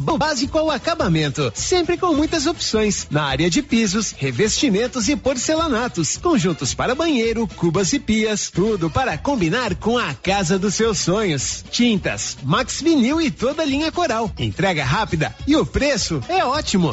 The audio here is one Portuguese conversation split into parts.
básico ao acabamento, sempre com muitas opções na área de pisos, revestimentos e porcelanatos, conjuntos para banheiro, cubas e pias, tudo para combinar com a casa dos seus sonhos. Tintas, Max Vinil e toda a linha Coral. Entrega rápida e o preço é ótimo.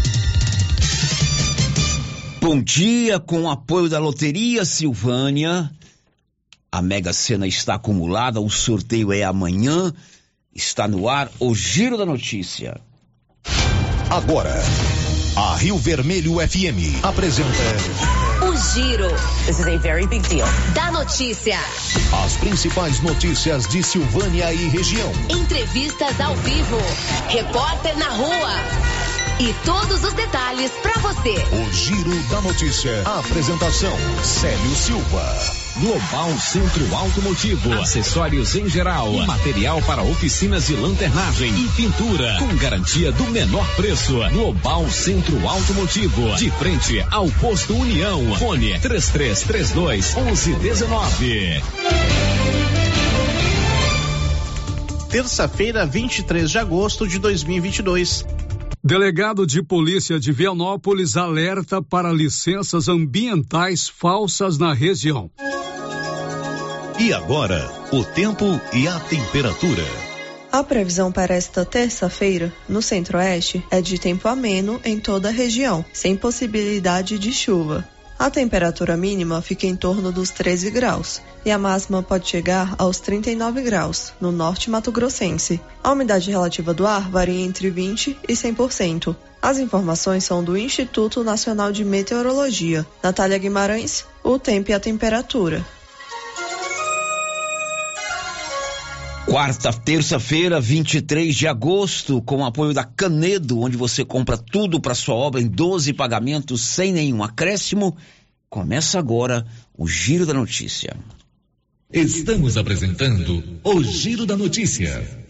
Bom dia, com o apoio da Loteria Silvânia. A Mega Sena está acumulada, o sorteio é amanhã. Está no ar o Giro da Notícia. Agora, a Rio Vermelho FM apresenta. O Giro. This is a very big deal. Da notícia. As principais notícias de Silvânia e região. Entrevistas ao vivo. Repórter na rua. E todos os detalhes para você. O Giro da Notícia. A apresentação: Célio Silva. Global Centro Automotivo, acessórios em geral, material para oficinas de lanternagem e pintura, com garantia do menor preço. Global Centro Automotivo, de frente ao posto União. Fone 3332 1119. Terça-feira, 23 de agosto de 2022. Delegado de Polícia de Vianópolis alerta para licenças ambientais falsas na região. E agora, o tempo e a temperatura. A previsão para esta terça-feira, no centro-oeste, é de tempo ameno em toda a região, sem possibilidade de chuva. A temperatura mínima fica em torno dos 13 graus e a máxima pode chegar aos 39 graus no norte mato-grossense. A umidade relativa do ar varia entre 20 e 100%. As informações são do Instituto Nacional de Meteorologia. Natália Guimarães, o tempo e a temperatura. Quarta, terça-feira, 23 de agosto, com o apoio da Canedo, onde você compra tudo para sua obra em 12 pagamentos sem nenhum acréscimo. Começa agora o Giro da Notícia. Estamos apresentando o Giro da Notícia.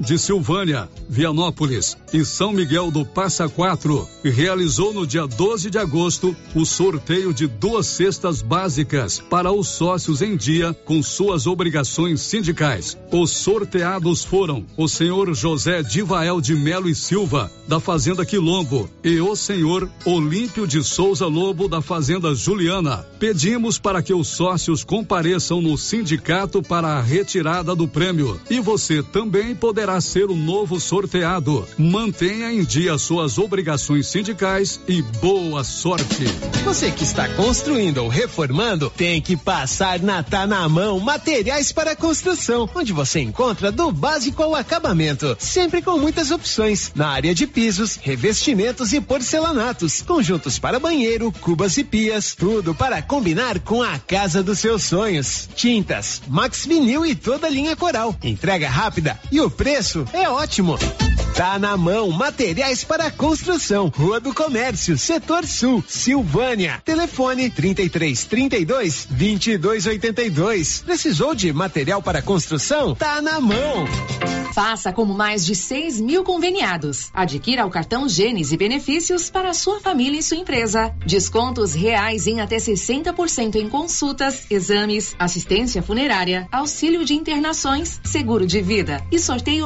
de Silvânia, Vianópolis e São Miguel do Passa Quatro realizou no dia 12 de agosto o sorteio de duas cestas básicas para os sócios em dia com suas obrigações sindicais. Os sorteados foram o senhor José Divael de Melo e Silva, da Fazenda Quilombo, e o senhor Olímpio de Souza Lobo, da Fazenda Juliana. Pedimos para que os sócios compareçam no sindicato para a retirada do prêmio. E você também poderá ser o novo sorteado. Mantenha em dia suas obrigações sindicais e boa sorte. Você que está construindo ou reformando, tem que passar na Tá na Mão Materiais para Construção, onde você encontra do básico ao acabamento, sempre com muitas opções na área de pisos, revestimentos e porcelanatos, conjuntos para banheiro, cubas e pias, tudo para combinar com a casa dos seus sonhos. Tintas, Max Vinil e toda a linha Coral. Entrega rápida e o preço é ótimo. Tá na mão, materiais para construção, Rua do Comércio, Setor Sul, Silvânia. Telefone 33 32 22 82. Precisou de material para construção? Tá na mão. Faça como mais de 6 mil conveniados. Adquira o cartão Gênesis e benefícios para sua família e sua empresa. Descontos reais em até 60% em consultas, exames, assistência funerária, auxílio de internações, seguro de vida e sorteio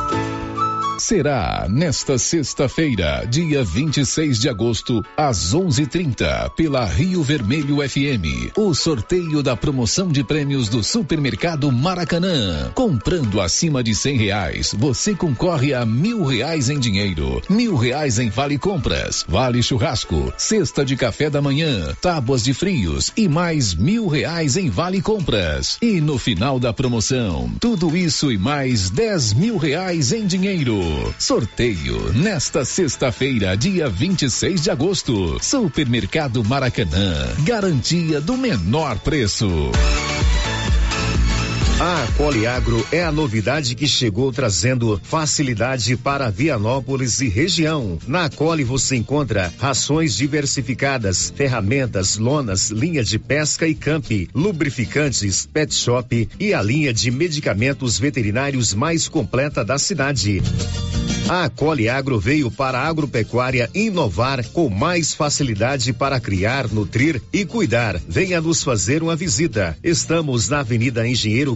será nesta sexta-feira, dia 26 de agosto, às 11:30, pela Rio Vermelho FM, o sorteio da promoção de prêmios do Supermercado Maracanã. Comprando acima de cem reais, você concorre a mil reais em dinheiro, mil reais em vale compras, vale churrasco, cesta de café da manhã, tábuas de frios e mais mil reais em vale compras. E no final da promoção, tudo isso e mais dez mil reais em dinheiro. Sorteio nesta sexta-feira, dia 26 de agosto. Supermercado Maracanã. Garantia do menor preço. A Poliagro é a novidade que chegou trazendo facilidade para Vianópolis e região. Na Coli você encontra rações diversificadas, ferramentas, lonas, linha de pesca e camp, lubrificantes, pet shop e a linha de medicamentos veterinários mais completa da cidade. A Coli Agro veio para a agropecuária inovar com mais facilidade para criar, nutrir e cuidar. Venha nos fazer uma visita. Estamos na Avenida Engenheiro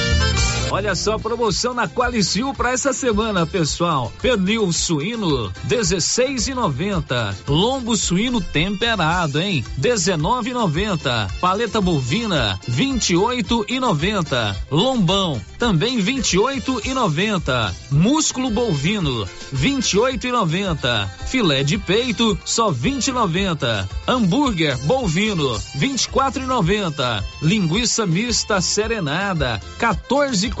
Olha só a promoção na Qualicil para essa semana, pessoal. Pernil suíno 16,90. Lombo suíno temperado, hein? 19,90. Paleta bovina 28,90. Lombão também 28,90. Músculo bovino 28,90. Filé de peito só 20,90. Hambúrguer bovino 24,90. Linguiça mista serenada 14,40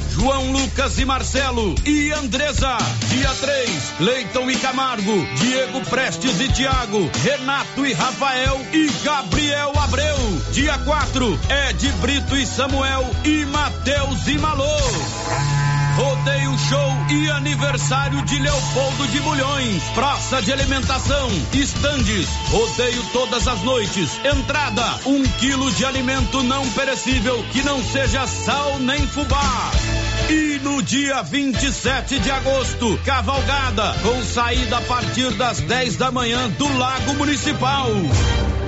João Lucas e Marcelo e Andresa. Dia 3, Leiton e Camargo, Diego Prestes e Tiago, Renato e Rafael e Gabriel Abreu. Dia 4, Ed Brito e Samuel e Matheus e Malô. Rodeio Show e aniversário de Leopoldo de Bulhões. Praça de alimentação, estandes, rodeio todas as noites. Entrada, um quilo de alimento não perecível que não seja sal nem fubá. E no dia 27 de agosto, cavalgada com saída a partir das 10 da manhã do Lago Municipal.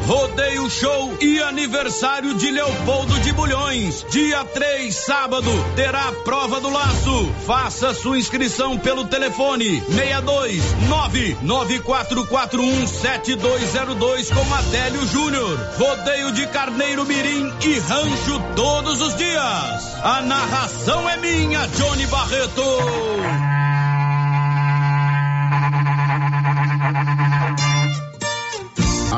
Rodeio Show e aniversário de Leopoldo de Bulhões. Dia 3, sábado, terá a prova do laço. Faça sua inscrição pelo telefone 62 994417202 com Adélio Júnior. Rodeio de Carneiro Mirim e Rancho todos os dias. A narração é minha, Johnny Barreto.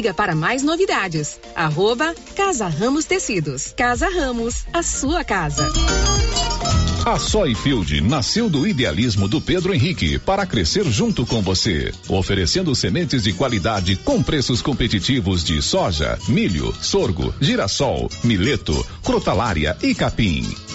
Siga para mais novidades. Arroba Casa Ramos Tecidos. Casa Ramos, a sua casa. A Soyfield nasceu do idealismo do Pedro Henrique para crescer junto com você, oferecendo sementes de qualidade com preços competitivos de soja, milho, sorgo, girassol, mileto, crotalária e capim.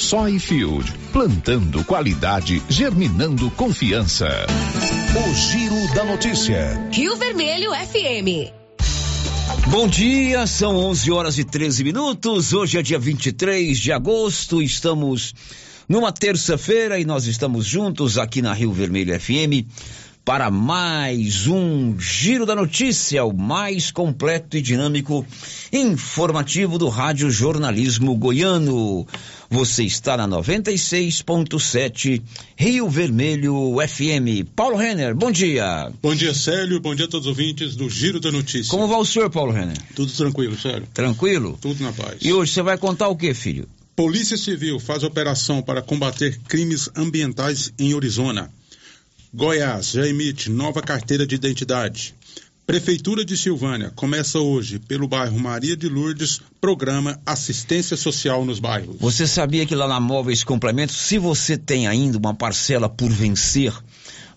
Soyfield, plantando qualidade, germinando confiança. O Giro da Notícia. Rio Vermelho FM. Bom dia, são 11 horas e 13 minutos. Hoje é dia 23 de agosto. Estamos numa terça-feira e nós estamos juntos aqui na Rio Vermelho FM para mais um Giro da Notícia, o mais completo e dinâmico informativo do Rádio Jornalismo Goiano. Você está na 96.7 Rio Vermelho FM. Paulo Renner, bom dia. Bom dia, Célio. Bom dia a todos os ouvintes do Giro da Notícia. Como vai o senhor, Paulo Renner? Tudo tranquilo, Célio. Tranquilo? Tudo na paz. E hoje você vai contar o que, filho? Polícia Civil faz operação para combater crimes ambientais em Arizona. Goiás já emite nova carteira de identidade. Prefeitura de Silvânia começa hoje, pelo bairro Maria de Lourdes, programa Assistência Social nos Bairros. Você sabia que lá na Móveis Complementos, se você tem ainda uma parcela por vencer,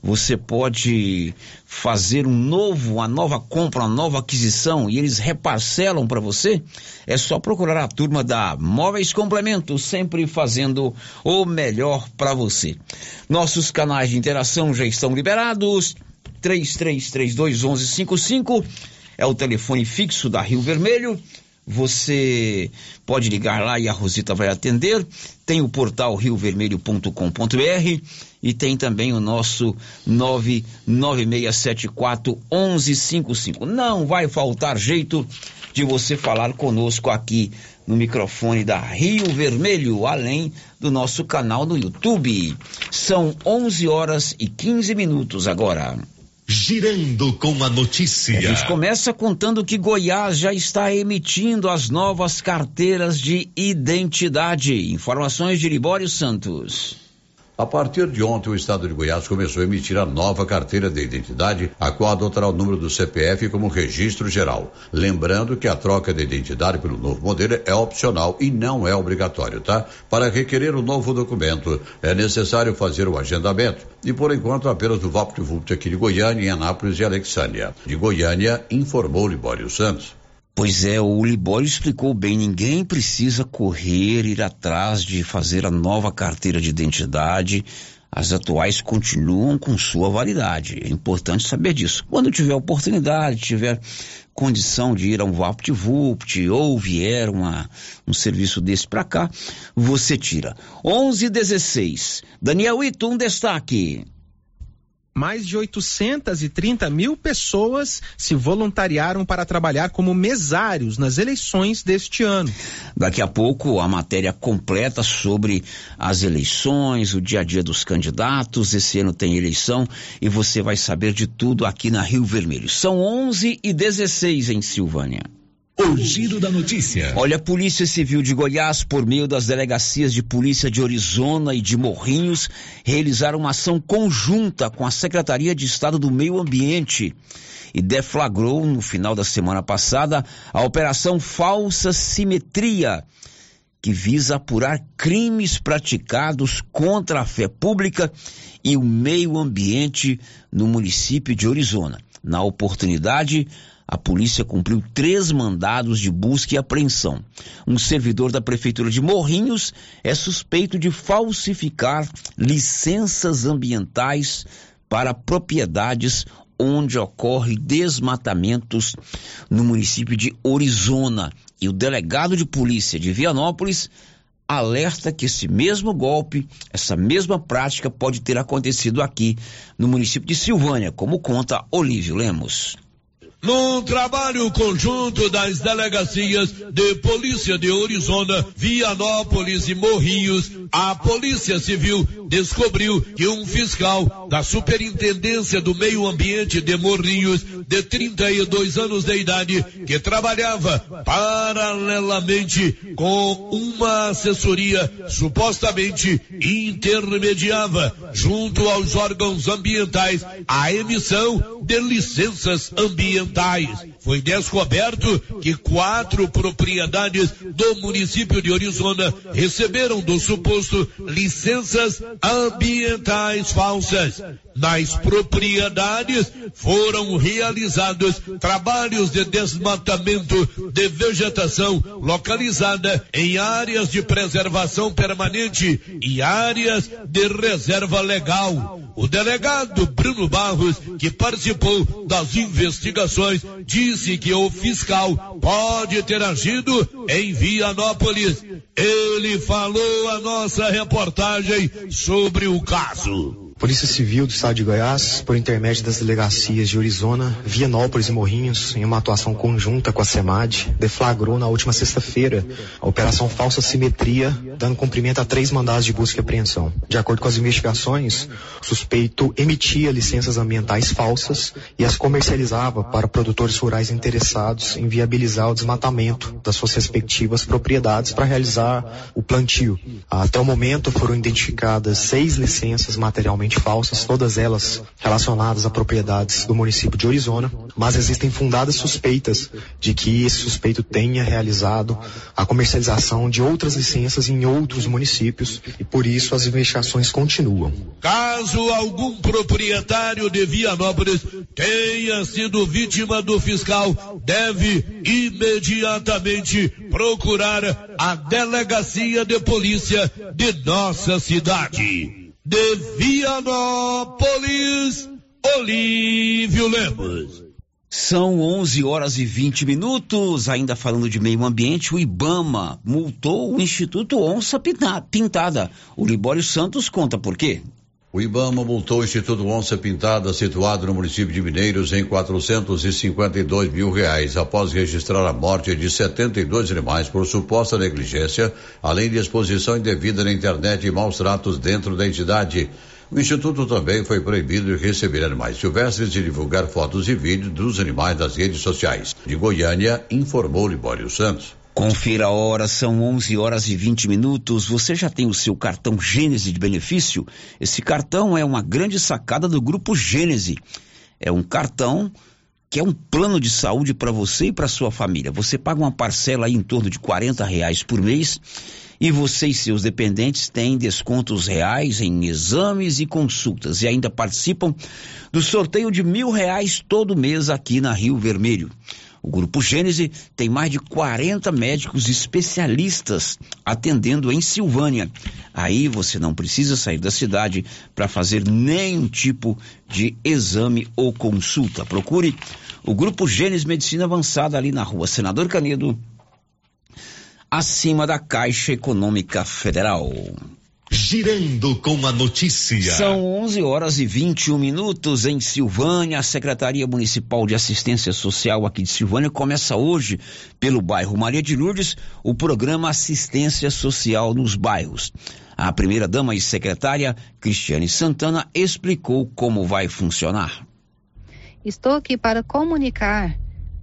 você pode fazer um novo, uma nova compra, uma nova aquisição e eles reparcelam para você? É só procurar a turma da Móveis Complementos, sempre fazendo o melhor para você. Nossos canais de interação já estão liberados. 33321155 é o telefone fixo da Rio Vermelho. Você pode ligar lá e a Rosita vai atender. Tem o portal riovermelho.com.br e tem também o nosso 99674 1155. Não vai faltar jeito de você falar conosco aqui no microfone da Rio Vermelho, além do nosso canal no YouTube. São 11 horas e 15 minutos agora. Girando com a notícia. A gente começa contando que Goiás já está emitindo as novas carteiras de identidade. Informações de Libório Santos. A partir de ontem, o estado de Goiás começou a emitir a nova carteira de identidade, a qual adotará o número do CPF como registro geral. Lembrando que a troca de identidade pelo novo modelo é opcional e não é obrigatório, tá? Para requerer o novo documento, é necessário fazer o agendamento. E por enquanto, apenas do VaptVupt aqui de Goiânia, em Anápolis e Alexânia. De Goiânia, informou Libório Santos. Pois é, o Libório explicou bem, ninguém precisa correr, ir atrás de fazer a nova carteira de identidade. As atuais continuam com sua validade. É importante saber disso. Quando tiver oportunidade, tiver condição de ir a um VaptVupt ou vier uma, um serviço desse para cá, você tira. 11:16. Daniel Ito, um destaque mais de 830 mil pessoas se voluntariaram para trabalhar como mesários nas eleições deste ano. Daqui a pouco a matéria completa sobre as eleições, o dia a dia dos candidatos. Esse ano tem eleição e você vai saber de tudo aqui na Rio Vermelho. São 11 e 16 em Silvânia. O giro da notícia. Olha, a Polícia Civil de Goiás, por meio das delegacias de polícia de Orizona e de Morrinhos, realizaram uma ação conjunta com a Secretaria de Estado do Meio Ambiente e deflagrou no final da semana passada a Operação Falsa Simetria, que visa apurar crimes praticados contra a fé pública e o meio ambiente no município de Orizona. Na oportunidade, a polícia cumpriu três mandados de busca e apreensão. Um servidor da Prefeitura de Morrinhos é suspeito de falsificar licenças ambientais para propriedades onde ocorre desmatamentos no município de Orizona. E o delegado de polícia de Vianópolis alerta que esse mesmo golpe, essa mesma prática pode ter acontecido aqui no município de Silvânia, como conta Olívio Lemos. Num trabalho conjunto das delegacias de Polícia de Orizona, Vianópolis e Morrinhos, a Polícia Civil descobriu que um fiscal da Superintendência do Meio Ambiente de Morrinhos, de 32 anos de idade, que trabalhava paralelamente com uma assessoria supostamente intermediava junto aos órgãos ambientais a emissão de licenças ambientais Foi descoberto que quatro propriedades do município de Orizona receberam do suposto licenças ambientais falsas. Nas propriedades foram realizados trabalhos de desmatamento de vegetação localizada em áreas de preservação permanente e áreas de reserva legal. O delegado Bruno Barros, que participou das investigações, disse que o fiscal pode ter agido em Vianópolis. Ele falou a nossa reportagem sobre o caso. Polícia Civil do Estado de Goiás, por intermédio das delegacias de Orizona, Vianópolis e Morrinhos, em uma atuação conjunta com a SEMAD, deflagrou na última sexta-feira a Operação Falsa Simetria, dando cumprimento a três mandados de busca e apreensão. De acordo com as investigações, o suspeito emitia licenças ambientais falsas e as comercializava para produtores rurais interessados em viabilizar o desmatamento das suas respectivas propriedades para realizar o plantio. Até o momento foram identificadas seis licenças materialmente falsas, todas elas relacionadas a propriedades do município de Orizona, mas existem fundadas suspeitas de que esse suspeito tenha realizado a comercialização de outras licenças em outros municípios e por isso as investigações continuam. Caso algum proprietário de Vianópolis tenha sido vítima do fiscal, deve imediatamente procurar a delegacia de polícia de nossa cidade de Vianópolis, Olívio Lemos. São 11 horas e 20 minutos. Ainda falando de meio ambiente, o Ibama multou o Instituto Onça Pintada. O Libório Santos conta por quê. O IBAMA multou o Instituto Onça Pintada, situado no município de Mineiros, em 452 mil reais, após registrar a morte de 72 animais por suposta negligência, além de exposição indevida na internet e maus tratos dentro da entidade. O Instituto também foi proibido de receber animais silvestres e divulgar fotos e vídeos dos animais nas redes sociais. De Goiânia, informou Libório Santos. Confira a hora, são 11 horas e 20 minutos. Você já tem o seu cartão Gênese de benefício? Esse cartão é uma grande sacada do grupo Gênese. É um cartão que é um plano de saúde para você e para sua família. Você paga uma parcela aí em torno de 40 reais por mês e você e seus dependentes têm descontos reais em exames e consultas e ainda participam do sorteio de mil reais todo mês aqui na Rio Vermelho. O Grupo Gênese tem mais de 40 médicos especialistas atendendo em Silvânia. Aí você não precisa sair da cidade para fazer nenhum tipo de exame ou consulta. Procure o Grupo Gênese Medicina Avançada ali na rua Senador Canedo, acima da Caixa Econômica Federal. Girando com a notícia. São 11 horas e 21 minutos em Silvânia. A Secretaria Municipal de Assistência Social aqui de Silvânia começa hoje, pelo bairro Maria de Lourdes, o programa Assistência Social nos Bairros. A primeira-dama e secretária, Cristiane Santana, explicou como vai funcionar. Estou aqui para comunicar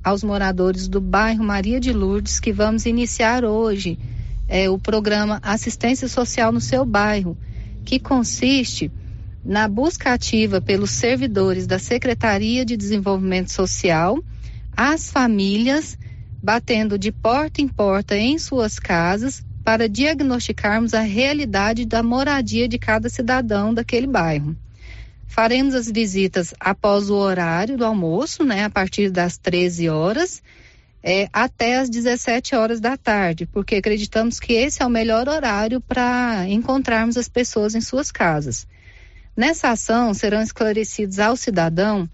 aos moradores do bairro Maria de Lourdes que vamos iniciar hoje é, o programa Assistência Social no seu bairro, que consiste na busca ativa pelos servidores da Secretaria de Desenvolvimento Social, as famílias, batendo de porta em porta em suas casas para diagnosticarmos a realidade da moradia de cada cidadão daquele bairro. Faremos as visitas após o horário do almoço, né, a partir das 13 horas, é, até às 17 horas da tarde, porque acreditamos que esse é o melhor horário para encontrarmos as pessoas em suas casas. Nessa ação serão esclarecidos ao cidadão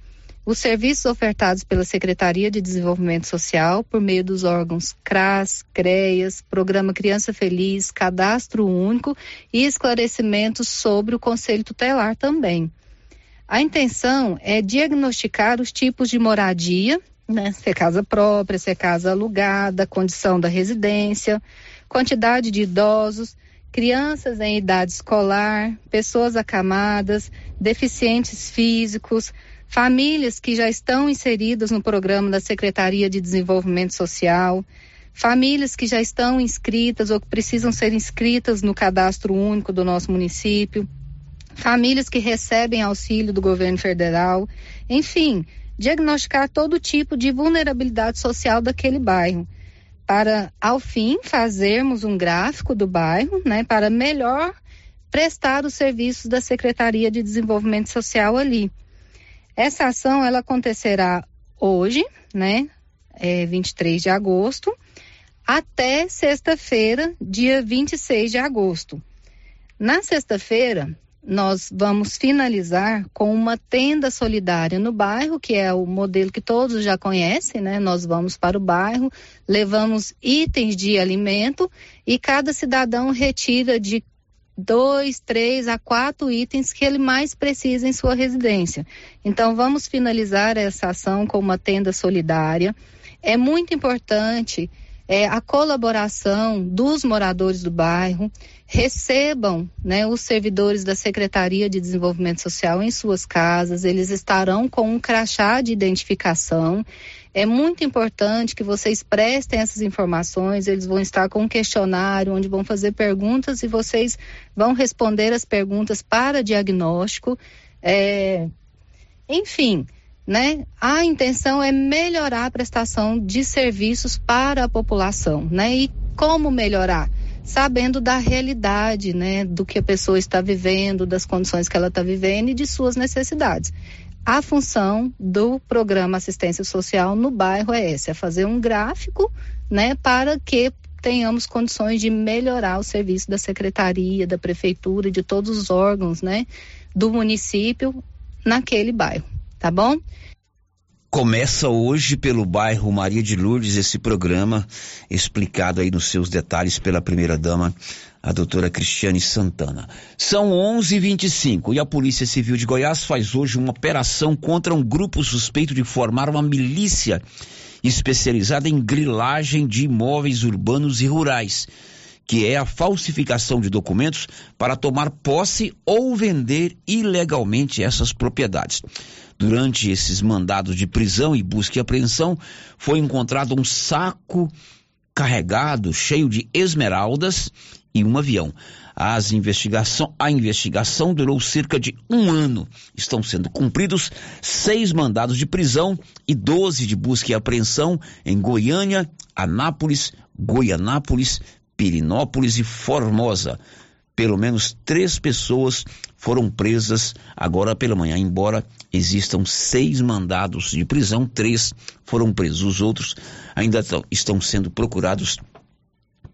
os serviços ofertados pela Secretaria de Desenvolvimento Social por meio dos órgãos CRAS, CREAS, Programa Criança Feliz, Cadastro Único e esclarecimentos sobre o Conselho Tutelar também. A intenção é diagnosticar os tipos de moradia né? Se é casa própria, se é casa alugada, condição da residência, quantidade de idosos, crianças em idade escolar, pessoas acamadas, deficientes físicos, famílias que já estão inseridas no programa da Secretaria de Desenvolvimento Social, famílias que já estão inscritas ou que precisam ser inscritas no cadastro único do nosso município, famílias que recebem auxílio do governo federal, enfim, diagnosticar todo tipo de vulnerabilidade social daquele bairro, para, ao fim, fazermos um gráfico do bairro, né, para melhor prestar os serviços da Secretaria de Desenvolvimento Social ali. Essa ação, ela acontecerá hoje, né, é 23 de agosto, até sexta-feira, dia 26 de agosto. Na sexta-feira, nós vamos finalizar com uma tenda solidária no bairro, que é o modelo que todos já conhecem, né? Nós vamos para o bairro, levamos itens de alimento e cada cidadão retira de dois, três a quatro itens que ele mais precisa em sua residência. Então, vamos finalizar essa ação com uma tenda solidária. É muito importante é, a colaboração dos moradores do bairro, recebam né, os servidores da Secretaria de Desenvolvimento Social em suas casas, eles estarão com um crachá de identificação. É muito importante que vocês prestem essas informações, eles vão estar com um questionário onde vão fazer perguntas e vocês vão responder as perguntas para diagnóstico. É, enfim, né? A intenção é melhorar a prestação de serviços para a população, né? E como melhorar? Sabendo da realidade, né? Do que a pessoa está vivendo, das condições que ela está vivendo e de suas necessidades. A função do programa assistência social no bairro é essa, é fazer um gráfico, né? Para que tenhamos condições de melhorar o serviço da secretaria, da prefeitura, de todos os órgãos, né? Do município naquele bairro tá bom? Começa hoje pelo bairro Maria de Lourdes esse programa, explicado aí nos seus detalhes pela primeira dama, a doutora Cristiane Santana. São 11:25 e a Polícia Civil de Goiás faz hoje uma operação contra um grupo suspeito de formar uma milícia especializada em grilagem de imóveis urbanos e rurais, que é a falsificação de documentos para tomar posse ou vender ilegalmente essas propriedades. Durante esses mandados de prisão e busca e apreensão, foi encontrado um saco carregado, cheio de esmeraldas e um avião. As investigação, a investigação durou cerca de um ano. Estão sendo cumpridos seis mandados de prisão e doze de busca e apreensão em Goiânia, Anápolis, Goianápolis, Pirinópolis e Formosa. Pelo menos três pessoas foram presas agora pela manhã, embora existam seis mandados de prisão, três foram presos. Os outros ainda estão sendo procurados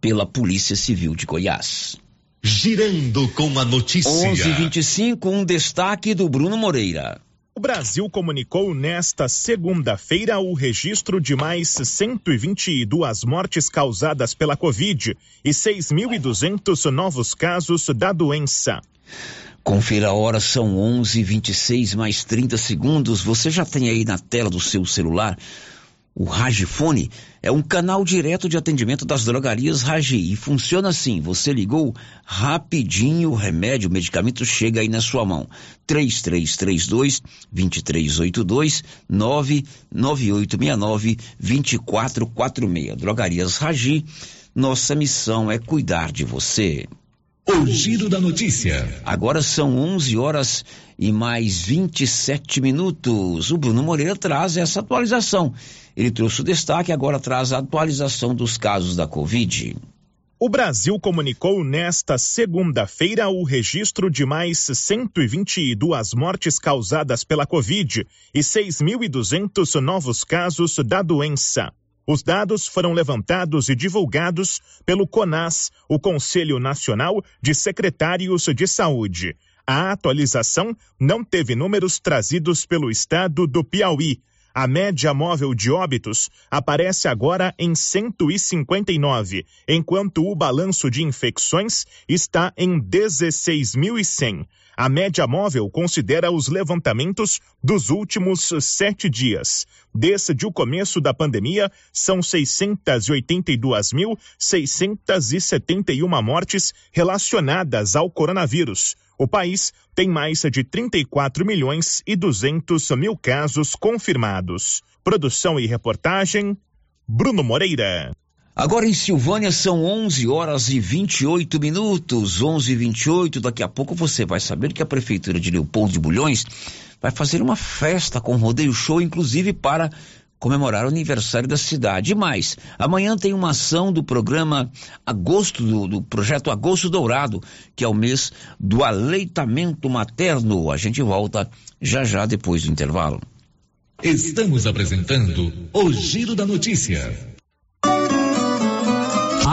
pela Polícia Civil de Goiás. Girando com a notícia. 11:25 um destaque do Bruno Moreira. O Brasil comunicou nesta segunda-feira o registro de mais 122 mortes causadas pela Covid e 6.200 novos casos da doença. Confira a hora, são 11:26 mais 30 segundos. Você já tem aí na tela do seu celular o Ragifone é um canal direto de atendimento das drogarias Ragi e funciona assim: você ligou rapidinho, o remédio, o medicamento chega aí na sua mão. 3332 2382 99869 2446. Drogarias Ragi, nossa missão é cuidar de você. O giro da notícia. Agora são 11 horas e mais 27 minutos. O Bruno Moreira traz essa atualização. Ele trouxe o destaque, agora traz a atualização dos casos da Covid. O Brasil comunicou nesta segunda-feira o registro de mais 122 mortes causadas pela Covid e 6.200 novos casos da doença. Os dados foram levantados e divulgados pelo CONAS, o Conselho Nacional de Secretários de Saúde. A atualização não teve números trazidos pelo estado do Piauí. A média móvel de óbitos aparece agora em 159, enquanto o balanço de infecções está em 16.100. A média móvel considera os levantamentos dos últimos sete dias. Desde o começo da pandemia, são 682.671 mortes relacionadas ao coronavírus. O país tem mais de 34 milhões e 200 mil casos confirmados. Produção e reportagem, Bruno Moreira. Agora em Silvânia são 11 horas e 28 minutos, 11 e 28. Daqui a pouco você vai saber que a Prefeitura de Leopoldo de Bulhões vai fazer uma festa com rodeio show, inclusive para comemorar o aniversário da cidade. E mais, amanhã tem uma ação do programa Agosto, do, do projeto Agosto Dourado, que é o mês do aleitamento materno. A gente volta já já depois do intervalo. Estamos apresentando o Giro da Notícia.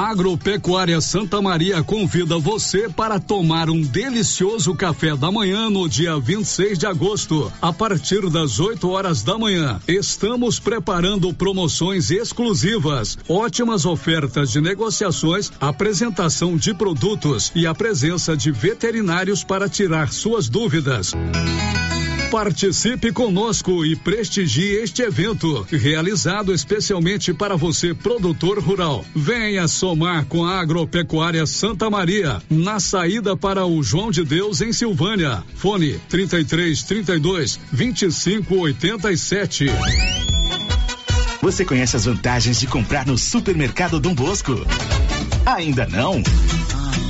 Agropecuária Santa Maria convida você para tomar um delicioso café da manhã no dia 26 de agosto, a partir das 8 horas da manhã. Estamos preparando promoções exclusivas, ótimas ofertas de negociações, apresentação de produtos e a presença de veterinários para tirar suas dúvidas. Participe conosco e prestigie este evento, realizado especialmente para você, produtor rural. Venha somar com a Agropecuária Santa Maria, na saída para o João de Deus, em Silvânia. Fone 33 32 25 87. Você conhece as vantagens de comprar no Supermercado Dom Bosco? Ainda não?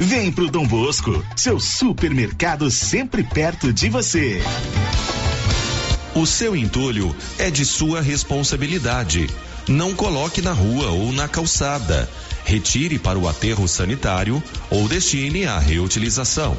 Vem pro Dom Bosco, seu supermercado sempre perto de você. O seu entulho é de sua responsabilidade. não coloque na rua ou na calçada. Retire para o aterro sanitário ou destine à reutilização.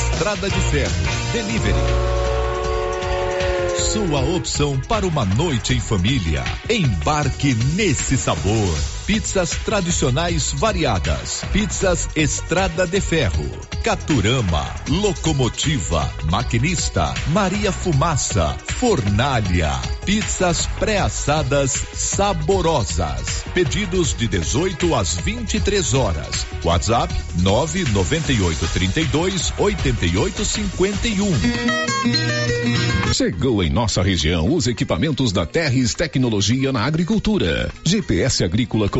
Estrada de Ferro. Delivery. Sua opção para uma noite em família. Embarque nesse sabor. Pizzas tradicionais variadas. Pizzas Estrada de Ferro. Caturama. Locomotiva. Maquinista. Maria Fumaça. Fornalha. Pizzas pré-assadas saborosas. Pedidos de 18 às 23 horas. WhatsApp 998 32 88 51. Chegou em nossa região os equipamentos da Terres Tecnologia na Agricultura. GPS agrícola com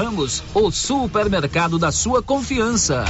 Ramos, o supermercado da sua confiança.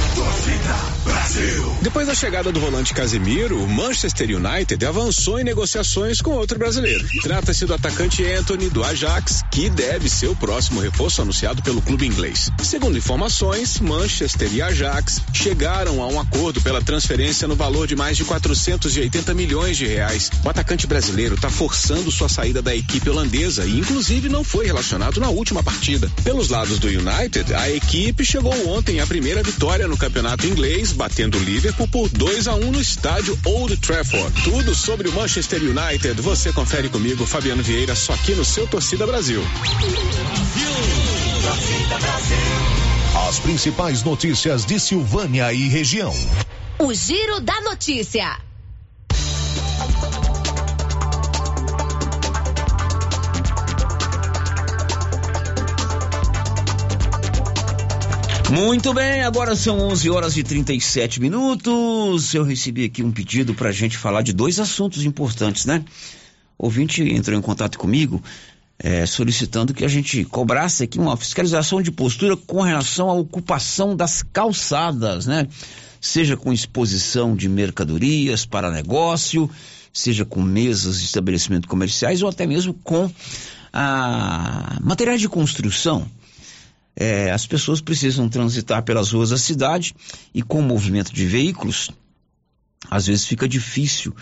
Depois da chegada do volante Casemiro, o Manchester United avançou em negociações com outro brasileiro. Trata-se do atacante Anthony do Ajax, que deve ser o próximo reforço anunciado pelo clube inglês. Segundo informações, Manchester e Ajax chegaram a um acordo pela transferência no valor de mais de 480 milhões de reais. O atacante brasileiro está forçando sua saída da equipe holandesa e, inclusive, não foi relacionado na última partida. Pelos lados do United, a equipe chegou ontem à primeira vitória no campeonato inglês, batendo o Liverpool por 2 a 1 um no estádio Old Trafford. Tudo sobre o Manchester United você confere comigo, Fabiano Vieira, só aqui no seu Torcida Brasil. As principais notícias de Silvânia e região. O Giro da Notícia. Muito bem, agora são 11 horas e 37 minutos. Eu recebi aqui um pedido para a gente falar de dois assuntos importantes, né? O ouvinte entrou em contato comigo é, solicitando que a gente cobrasse aqui uma fiscalização de postura com relação à ocupação das calçadas, né? Seja com exposição de mercadorias para negócio, seja com mesas de estabelecimento comerciais ou até mesmo com ah, materiais de construção. É, as pessoas precisam transitar pelas ruas da cidade e com o movimento de veículos, às vezes fica difícil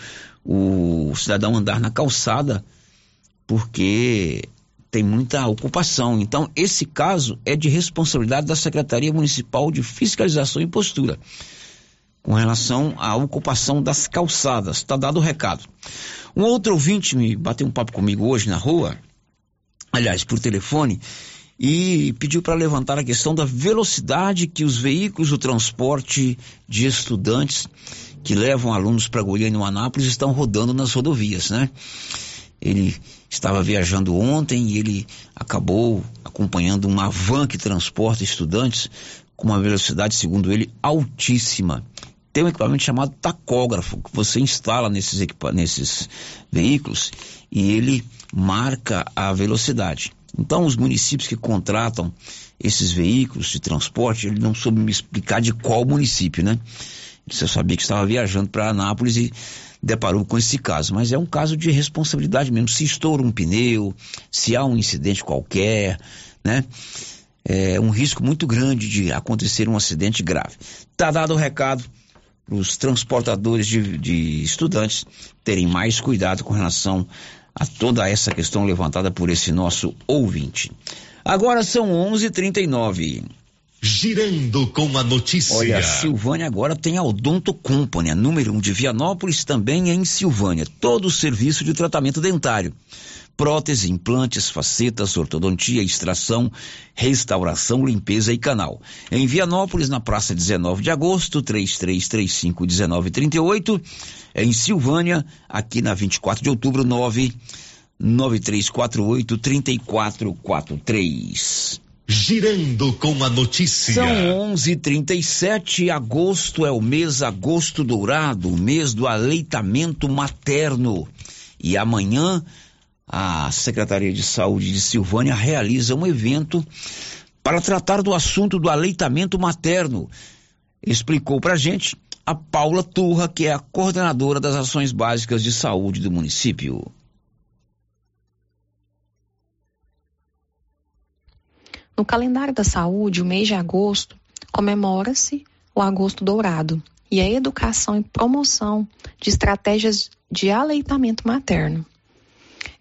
o cidadão andar na calçada porque tem muita ocupação. Então, esse caso é de responsabilidade da Secretaria Municipal de Fiscalização e Postura, com relação à ocupação das calçadas. Está dado o recado. Um outro ouvinte me bateu um papo comigo hoje na rua, aliás, por telefone, e pediu para levantar a questão da velocidade que os veículos do transporte de estudantes que levam alunos para Goiânia e Anápolis estão rodando nas rodovias, né? Ele estava viajando ontem e ele acabou acompanhando uma van que transporta estudantes com uma velocidade, segundo ele, altíssima. Tem um equipamento chamado tacógrafo que você instala nesses, nesses veículos e ele marca a velocidade. Então, os municípios que contratam esses veículos de transporte, ele não soube me explicar de qual município, né? Só sabia que estava viajando para Anápolis e deparou com esse caso. Mas é um caso de responsabilidade mesmo. Se estoura um pneu, se há um incidente qualquer, né? É um risco muito grande de acontecer um acidente grave. Tá dado o recado os transportadores de, de estudantes terem mais cuidado com relação a toda essa questão levantada por esse nosso ouvinte. Agora são 11:39. Girando com a notícia. Olha, a Silvânia agora tem a Odonto Company, a número 1 um de Vianópolis, também em Silvânia. Todo o serviço de tratamento dentário. Prótese, implantes, facetas, ortodontia, extração, restauração, limpeza e canal. Em Vianópolis, na praça 19 de agosto, 3335 1938. Em Silvânia, aqui na 24 de outubro, 99348 3443. Girando com a notícia. São 11:37. Agosto é o mês agosto dourado, o mês do aleitamento materno. E amanhã a Secretaria de Saúde de Silvânia realiza um evento para tratar do assunto do aleitamento materno. Explicou pra gente a Paula Turra, que é a coordenadora das ações básicas de saúde do município. No calendário da saúde, o mês de agosto comemora-se o Agosto Dourado e a educação e promoção de estratégias de aleitamento materno.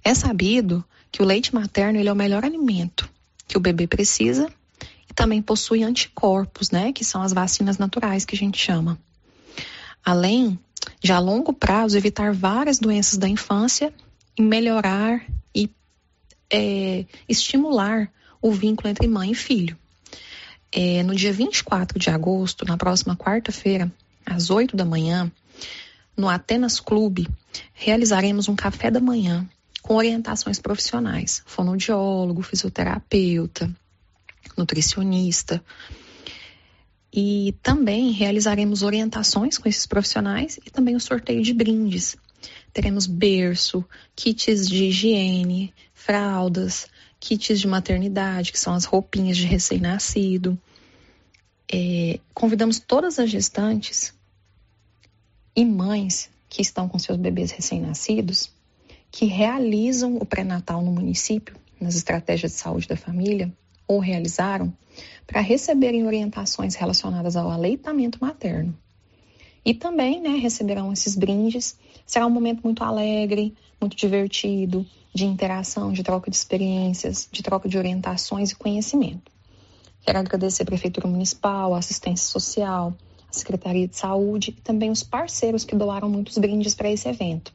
É sabido que o leite materno ele é o melhor alimento que o bebê precisa e também possui anticorpos, né, que são as vacinas naturais que a gente chama. Além de a longo prazo evitar várias doenças da infância e melhorar e é, estimular o vínculo entre mãe e filho. É, no dia 24 de agosto, na próxima quarta-feira, às 8 da manhã, no Atenas Clube, realizaremos um café da manhã orientações profissionais, fonoaudiólogo, fisioterapeuta, nutricionista. E também realizaremos orientações com esses profissionais e também o sorteio de brindes. Teremos berço, kits de higiene, fraldas, kits de maternidade, que são as roupinhas de recém-nascido. É, convidamos todas as gestantes e mães que estão com seus bebês recém-nascidos, que realizam o pré-natal no município, nas estratégias de saúde da família, ou realizaram, para receberem orientações relacionadas ao aleitamento materno. E também né, receberão esses brindes. Será um momento muito alegre, muito divertido, de interação, de troca de experiências, de troca de orientações e conhecimento. Quero agradecer a Prefeitura Municipal, a Assistência Social, a Secretaria de Saúde e também os parceiros que doaram muitos brindes para esse evento.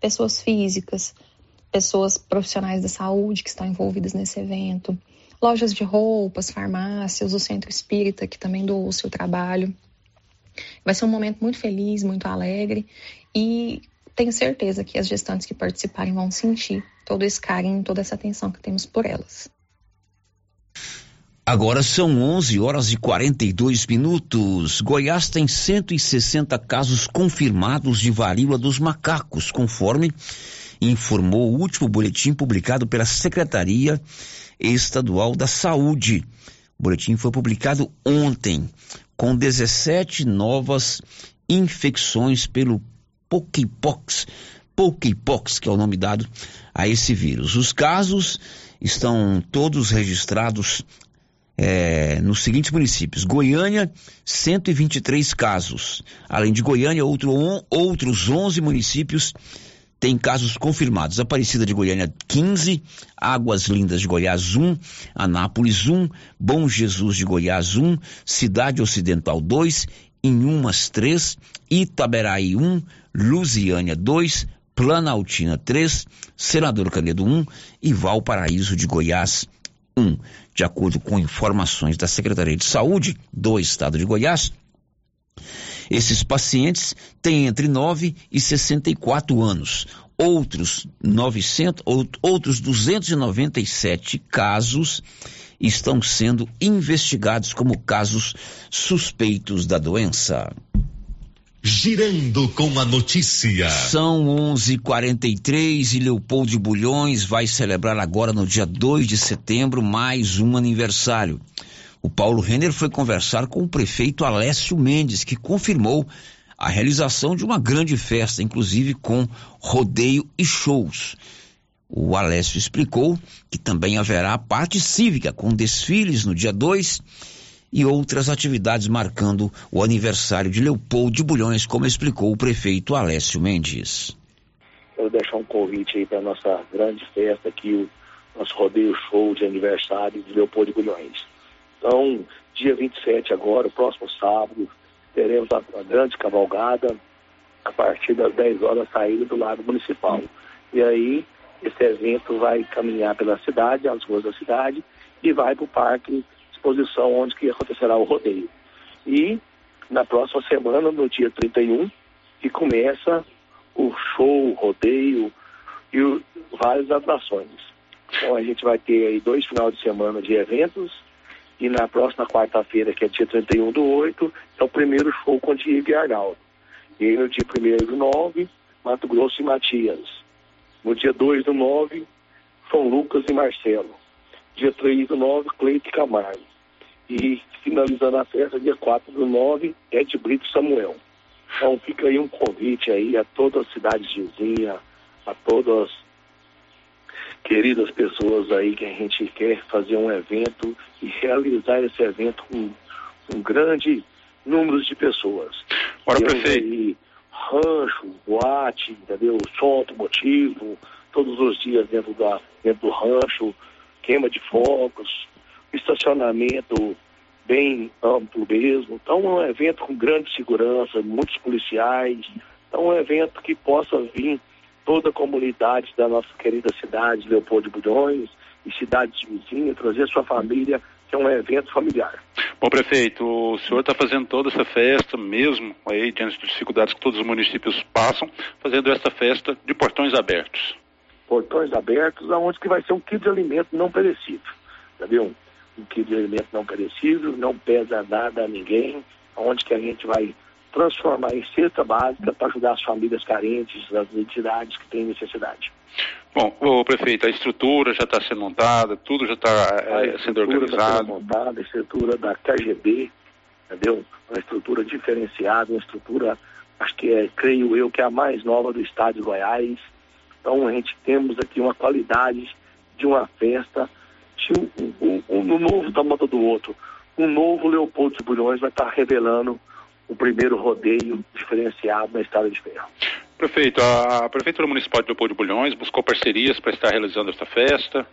Pessoas físicas, pessoas profissionais da saúde que estão envolvidas nesse evento, lojas de roupas, farmácias, o Centro Espírita que também doou o seu trabalho. Vai ser um momento muito feliz, muito alegre e tenho certeza que as gestantes que participarem vão sentir todo esse carinho, toda essa atenção que temos por elas. Agora são 11 horas e 42 minutos. Goiás tem 160 casos confirmados de varíola dos macacos, conforme informou o último boletim publicado pela Secretaria Estadual da Saúde. O boletim foi publicado ontem, com 17 novas infecções pelo Pokepox, Pokepox, que é o nome dado a esse vírus. Os casos estão todos registrados é, nos seguintes municípios: Goiânia, 123 casos. Além de Goiânia, outro, outros 11 municípios têm casos confirmados. Aparecida de Goiânia, 15. Águas Lindas de Goiás, 1. Anápolis, 1. Bom Jesus de Goiás, 1. Cidade Ocidental, 2. Inhumas 3, Itaberaí 1, Lusiânia 2, Planaltina 3, Senador Canedo 1 e Valparaíso de Goiás 1. De acordo com informações da Secretaria de Saúde do Estado de Goiás, esses pacientes têm entre 9 e 64 anos. Outros 900, outros 297 casos estão sendo investigados como casos suspeitos da doença. Girando com a notícia. São 11:43 e Leopoldo de Bulhões vai celebrar agora no dia 2 de setembro mais um aniversário. O Paulo Renner foi conversar com o prefeito Alessio Mendes, que confirmou a realização de uma grande festa, inclusive com rodeio e shows. O Alessio explicou que também haverá parte cívica, com desfiles no dia 2 e outras atividades marcando o aniversário de Leopoldo de Bulhões, como explicou o prefeito Alessio Mendes. Quero deixar um convite aí para a nossa grande festa aqui, o nosso rodeio show de aniversário de Leopoldo de Bulhões. Então, dia 27 agora, próximo sábado, teremos a, a grande cavalgada a partir das 10 horas saída do lado municipal. E aí esse evento vai caminhar pela cidade, as ruas da cidade, e vai para o parque exposição onde que acontecerá o rodeio. E na próxima semana, no dia 31, que começa o show, o rodeio e o, várias atrações. Então a gente vai ter aí dois finais de semana de eventos E na próxima quarta-feira, que é dia 31 do 8, é o primeiro show com o Diego e Arnaldo. E aí no dia 1 do 9, Mato Grosso e Matias. No dia 2 do 9, São Lucas e Marcelo. Dia 3 do 9, Cleito e Camargo. E finalizando a festa, dia 4 do 9, Ed Brito Samuel. Então fica aí um convite aí a todas as cidades vizinhas, a todas queridas pessoas aí que a gente quer fazer um evento e realizar esse evento com um grande número de pessoas. Ora, prefeito. Aí, rancho, boate, entendeu? Som automotivo, todos os dias dentro, da, dentro do rancho, queima de fogos, estacionamento bem amplo mesmo. Então é um evento com grande segurança, muitos policiais. Então é um evento que possa vir toda a comunidade da nossa querida cidade, Leopoldo de Bulhões, e cidades vizinhas, trazer sua família, que é um evento familiar. Bom, prefeito, o senhor está fazendo toda essa festa, mesmo aí, diante das dificuldades que todos os municípios passam, fazendo essa festa de portões abertos. Portões abertos, aonde que vai ser um quilo de alimento não perecível, entendeu? Um quilo de alimento não perecível, não pesa nada a ninguém, aonde que a gente vai transformar em cesta básica para ajudar as famílias carentes, as entidades que têm necessidade. Bom, o prefeito, a estrutura já está sendo montada, tudo já está é, sendo organizado. Está sendo montada, a estrutura da KGB, entendeu? Uma estrutura diferenciada, uma estrutura, acho que é, creio eu, que é a mais nova do estado de Goiás. Então a gente temos aqui uma qualidade de uma festa, de um, um, um, novo tamanho do outro. Um novo Leopoldo de Bulhões vai estar revelando o primeiro rodeio diferenciado na Estrada de Ferro. Prefeito, a Prefeitura Municipal de Leopoldo de Bulhões buscou parcerias para estar realizando essa festa?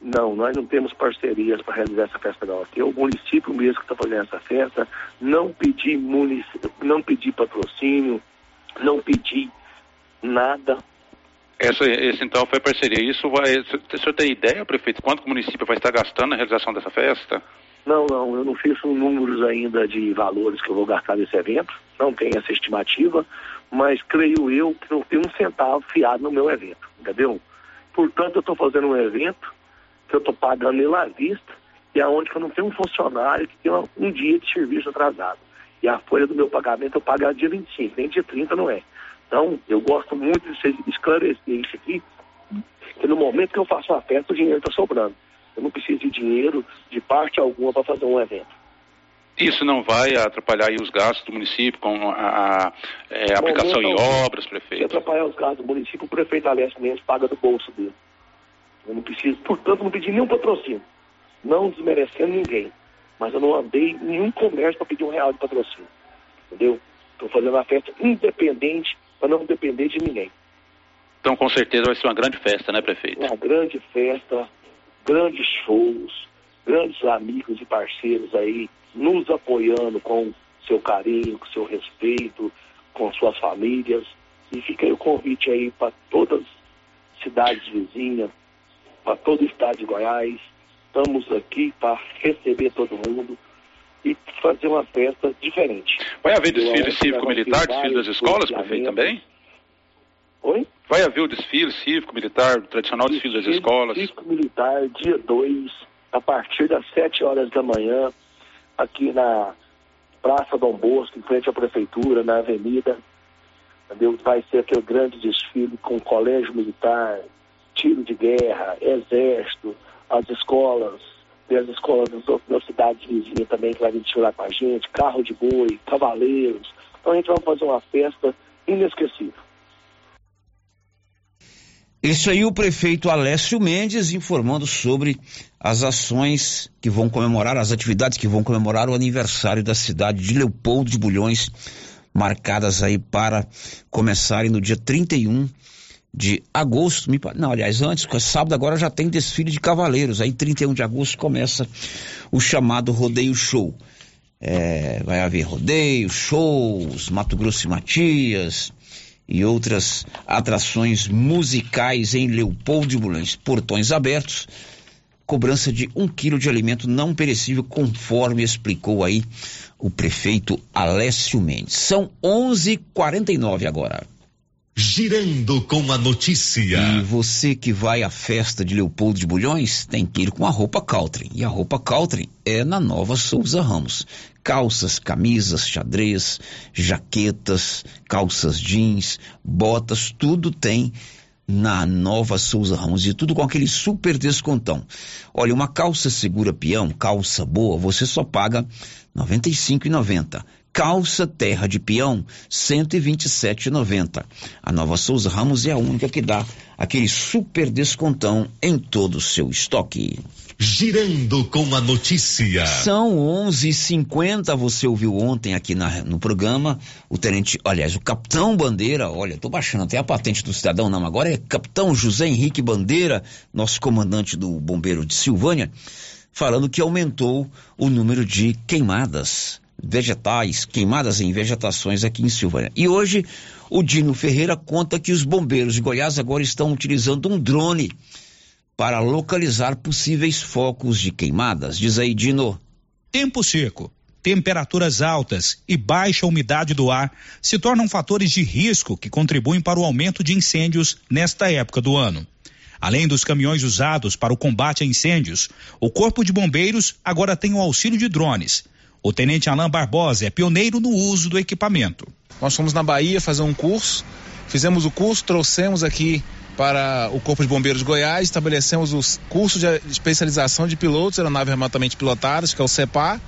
Não, nós não temos parcerias para realizar essa festa não. Aqui é o município mesmo que está fazendo essa festa, não pedi não pedi patrocínio, não pedi nada. Essa, esse então foi parceria. Isso vai. O senhor tem ideia, prefeito, quanto o município vai estar gastando na realização dessa festa? Não, não, eu não fiz números ainda de valores que eu vou gastar nesse evento, não tenho essa estimativa, mas creio eu que não tem um centavo fiado no meu evento, entendeu? Portanto, eu estou fazendo um evento que eu estou pagando ele à vista e aonde que eu não tenho um funcionário que tem um dia de serviço atrasado. E a folha do meu pagamento eu pago dia 25, nem dia 30 não é. Então, eu gosto muito de esclarecer isso aqui, que no momento que eu faço a festa, o dinheiro está sobrando. Eu não preciso de dinheiro de parte alguma para fazer um evento. Isso não vai atrapalhar os gastos do município com a, a é, aplicação em obras, prefeito? Se atrapalhar os gastos do município, o prefeito Alessio Mendes paga do bolso dele. Eu não preciso, portanto, não pedi nenhum patrocínio. Não desmerecendo ninguém. Mas eu não andei nenhum comércio para pedir um real de patrocínio. Entendeu? Estou fazendo a festa independente para não depender de ninguém. Então, com certeza, vai ser uma grande festa, né, prefeito? Uma grande festa, grandes shows, grandes amigos e parceiros aí nos apoiando com seu carinho, com seu respeito, com suas famílias. E fica aí o convite aí para todas as cidades vizinhas, para todo o estado de Goiás. Estamos aqui para receber todo mundo e fazer uma festa diferente. Vai haver desfile cívico-militar, desfile das escolas, prefeito, também? Oi? Vai haver o desfile cívico-militar, tradicional desfile, desfile das escolas? Cívico-militar, dia 2, a partir das 7 horas da manhã, aqui na Praça Dom Bosco, em frente à Prefeitura, na Avenida. Entendeu? Vai ser aquele grande desfile com colégio militar, tiro de guerra, exército, as escolas, as escolas das cidades vizinhas também que vai desfilar com a gente, carro de boi, cavaleiros. Então a gente vai fazer uma festa inesquecível. Isso aí o prefeito Alessio Mendes informando sobre as ações que vão comemorar, as atividades que vão comemorar o aniversário da cidade de Leopoldo de Bulhões, marcadas aí para começarem no dia 31 de agosto. Não, aliás, antes, sábado agora já tem desfile de cavaleiros. Aí 31 de agosto começa o chamado Rodeio Show. É, vai haver rodeio, shows, Mato Grosso e Matias, e outras atrações musicais em Leopoldo de Bulhões. Portões abertos, cobrança de um quilo de alimento não perecível, conforme explicou aí o prefeito Alessio Mendes. São 11:49 agora. Girando com a notícia. E você que vai à festa de Leopoldo de Bulhões tem que ir com a roupa Caltrim. E a roupa Caltrim é na nova Souza Ramos. Calças, camisas, xadrez, jaquetas, calças jeans, botas, tudo tem na nova Souza Ramos e tudo com aquele super descontão. Olha, uma calça segura peão, calça boa, você só paga R$ 95,90 calça terra de peão, 127,90. A Nova Souza Ramos é a única que dá aquele super descontão em todo o seu estoque. Girando com a notícia. São 11:50. Você ouviu ontem aqui na, no programa o tenente, aliás, o capitão Bandeira. Olha, tô baixando até a patente do cidadão, não. Agora é capitão José Henrique Bandeira, nosso comandante do bombeiro de Silvânia, falando que aumentou o número de queimadas vegetais, queimadas em vegetações aqui em Silvânia. E hoje o Dino Ferreira conta que os bombeiros de Goiás agora estão utilizando um drone para localizar possíveis focos de queimadas. Diz aí, Dino. Tempo seco, temperaturas altas e baixa umidade do ar se tornam fatores de risco que contribuem para o aumento de incêndios nesta época do ano. Além dos caminhões usados para o combate a incêndios, o Corpo de Bombeiros agora tem o auxílio de drones o tenente Alain Barbosa é pioneiro no uso do equipamento. Nós fomos na Bahia fazer um curso, fizemos o curso, trouxemos aqui para o Corpo de Bombeiros de Goiás, estabelecemos os cursos de especialização de pilotos, aeronaves remotamente pilotadas, que é o CEPA.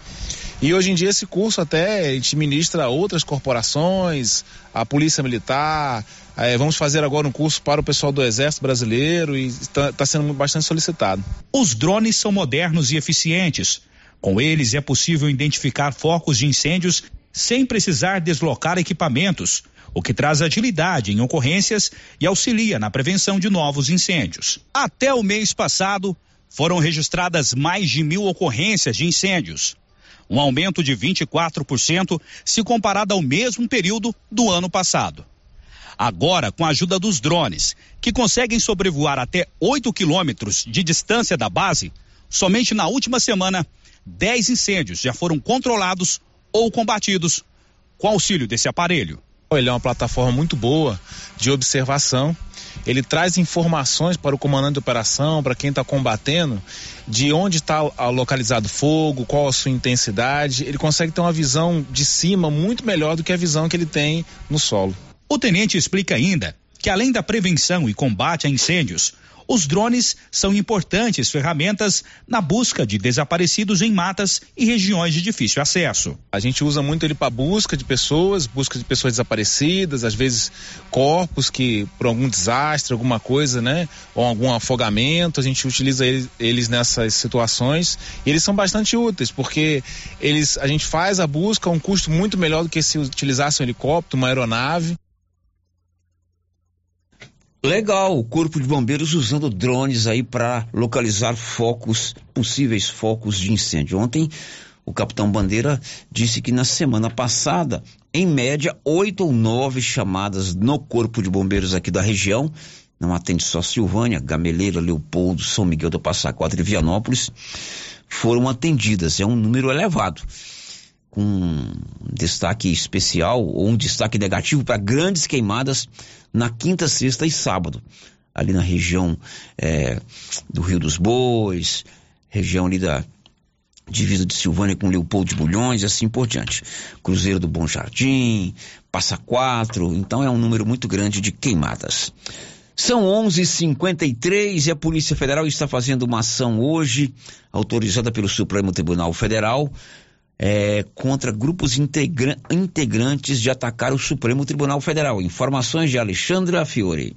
E hoje em dia esse curso até a gente ministra a outras corporações, a Polícia Militar. É, vamos fazer agora um curso para o pessoal do Exército Brasileiro e está tá sendo bastante solicitado. Os drones são modernos e eficientes com eles é possível identificar focos de incêndios sem precisar deslocar equipamentos, o que traz agilidade em ocorrências e auxilia na prevenção de novos incêndios. Até o mês passado, foram registradas mais de mil ocorrências de incêndios, um aumento de 24% se comparado ao mesmo período do ano passado. Agora, com a ajuda dos drones, que conseguem sobrevoar até 8 quilômetros de distância da base, somente na última semana 10 incêndios já foram controlados ou combatidos com auxílio desse aparelho. Ele é uma plataforma muito boa de observação. Ele traz informações para o comandante de operação, para quem está combatendo, de onde está localizado o fogo, qual a sua intensidade. Ele consegue ter uma visão de cima muito melhor do que a visão que ele tem no solo. O tenente explica ainda que, além da prevenção e combate a incêndios, os drones são importantes ferramentas na busca de desaparecidos em matas e regiões de difícil acesso. A gente usa muito ele para busca de pessoas, busca de pessoas desaparecidas, às vezes corpos que por algum desastre, alguma coisa, né, ou algum afogamento, a gente utiliza eles, eles nessas situações e eles são bastante úteis porque eles a gente faz a busca a um custo muito melhor do que se utilizasse um helicóptero, uma aeronave. Legal, o Corpo de Bombeiros usando drones aí para localizar focos, possíveis focos de incêndio. Ontem, o capitão Bandeira disse que na semana passada, em média, oito ou nove chamadas no Corpo de Bombeiros aqui da região, não atende só Silvânia, Gameleira, Leopoldo, São Miguel do Passa Quatro e Vianópolis, foram atendidas. É um número elevado com um destaque especial ou um destaque negativo para grandes queimadas na quinta, sexta e sábado, ali na região é, do Rio dos Bois, região ali da divisa de Silvânia com Leopoldo de Bulhões e assim por diante. Cruzeiro do Bom Jardim, Passa Quatro, então é um número muito grande de queimadas. São 11:53 e a Polícia Federal está fazendo uma ação hoje, autorizada pelo Supremo Tribunal Federal, é, contra grupos integra integrantes de atacar o Supremo Tribunal Federal. Informações de Alexandra Fiore.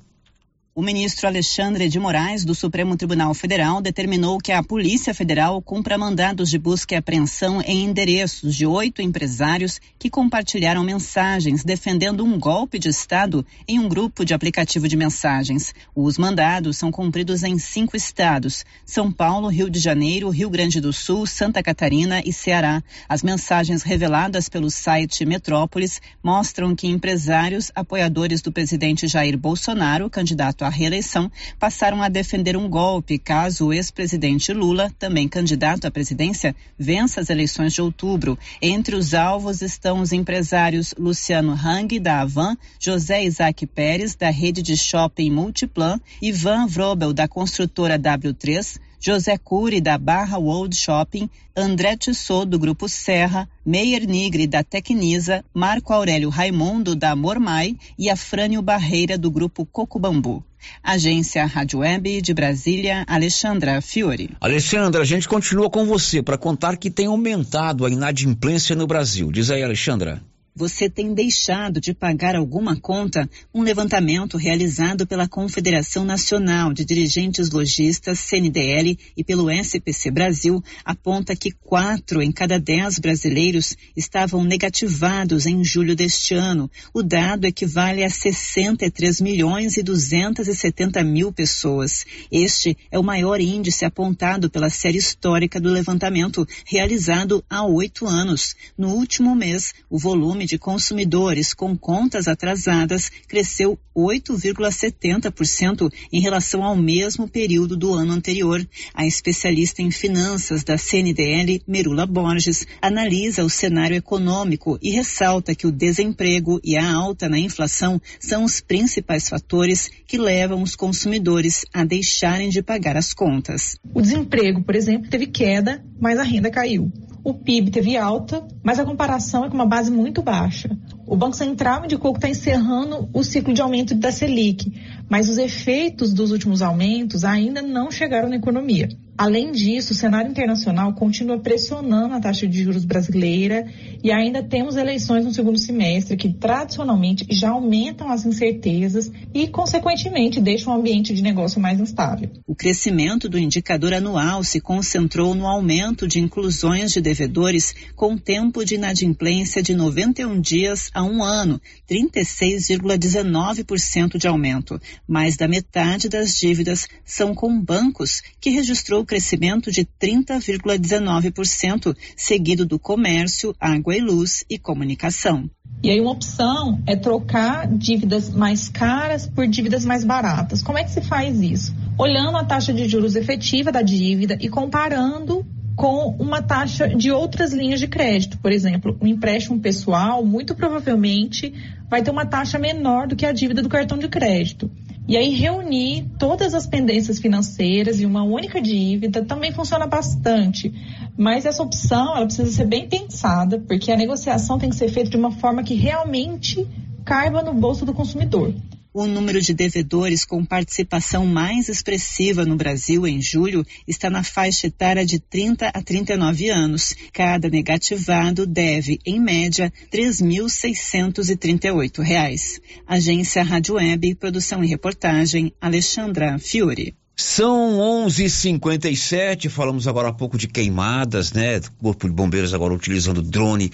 O ministro Alexandre de Moraes, do Supremo Tribunal Federal, determinou que a Polícia Federal cumpra mandados de busca e apreensão em endereços de oito empresários que compartilharam mensagens defendendo um golpe de Estado em um grupo de aplicativo de mensagens. Os mandados são cumpridos em cinco estados: São Paulo, Rio de Janeiro, Rio Grande do Sul, Santa Catarina e Ceará. As mensagens reveladas pelo site Metrópolis mostram que empresários apoiadores do presidente Jair Bolsonaro, candidato à reeleição passaram a defender um golpe caso o ex-presidente Lula, também candidato à presidência, vença as eleições de outubro. Entre os alvos estão os empresários Luciano Hang, da Avan, José Isaac Pérez, da rede de shopping Multiplan, Ivan Vrobel, da construtora W3, José Cury, da Barra World Shopping, André Tissot, do Grupo Serra, Meyer Nigre, da Tecnisa, Marco Aurélio Raimundo, da Mormai e Afrânio Barreira, do Grupo Coco Bambu. Agência Rádio Web de Brasília, Alexandra Fiore. Alexandra, a gente continua com você para contar que tem aumentado a inadimplência no Brasil. Diz aí, Alexandra. Você tem deixado de pagar alguma conta? Um levantamento realizado pela Confederação Nacional de Dirigentes Logistas, CNDL, e pelo SPC Brasil aponta que quatro em cada dez brasileiros estavam negativados em julho deste ano. O dado equivale a 63 milhões e 270 mil pessoas. Este é o maior índice apontado pela série histórica do levantamento, realizado há oito anos. No último mês, o volume de consumidores com contas atrasadas cresceu 8,70% em relação ao mesmo período do ano anterior. A especialista em finanças da CNDL, Merula Borges, analisa o cenário econômico e ressalta que o desemprego e a alta na inflação são os principais fatores que levam os consumidores a deixarem de pagar as contas. O desemprego, por exemplo, teve queda, mas a renda caiu. O PIB teve alta, mas a comparação é com uma base muito baixa. O Banco Central indicou que está encerrando o ciclo de aumento da Selic, mas os efeitos dos últimos aumentos ainda não chegaram na economia. Além disso, o cenário internacional continua pressionando a taxa de juros brasileira e ainda temos eleições no segundo semestre que tradicionalmente já aumentam as incertezas e, consequentemente, deixam o ambiente de negócio mais instável. O crescimento do indicador anual se concentrou no aumento de inclusões de devedores com tempo de inadimplência de 91 dias a um ano, 36,19% de aumento. Mais da metade das dívidas são com bancos, que registrou crescimento de 30,19%, seguido do comércio, água e luz e comunicação. E aí uma opção é trocar dívidas mais caras por dívidas mais baratas. Como é que se faz isso? Olhando a taxa de juros efetiva da dívida e comparando com uma taxa de outras linhas de crédito. Por exemplo, um empréstimo pessoal muito provavelmente vai ter uma taxa menor do que a dívida do cartão de crédito. E aí reunir todas as pendências financeiras em uma única dívida também funciona bastante. Mas essa opção ela precisa ser bem pensada, porque a negociação tem que ser feita de uma forma que realmente caiba no bolso do consumidor. O número de devedores com participação mais expressiva no Brasil em julho está na faixa etária de 30 a 39 anos. Cada negativado deve, em média, R$ 3.638. Agência Rádio Web, produção e reportagem, Alexandra Fiore. São 11:57. Falamos agora há pouco de queimadas, né? Corpo de Bombeiros agora utilizando drone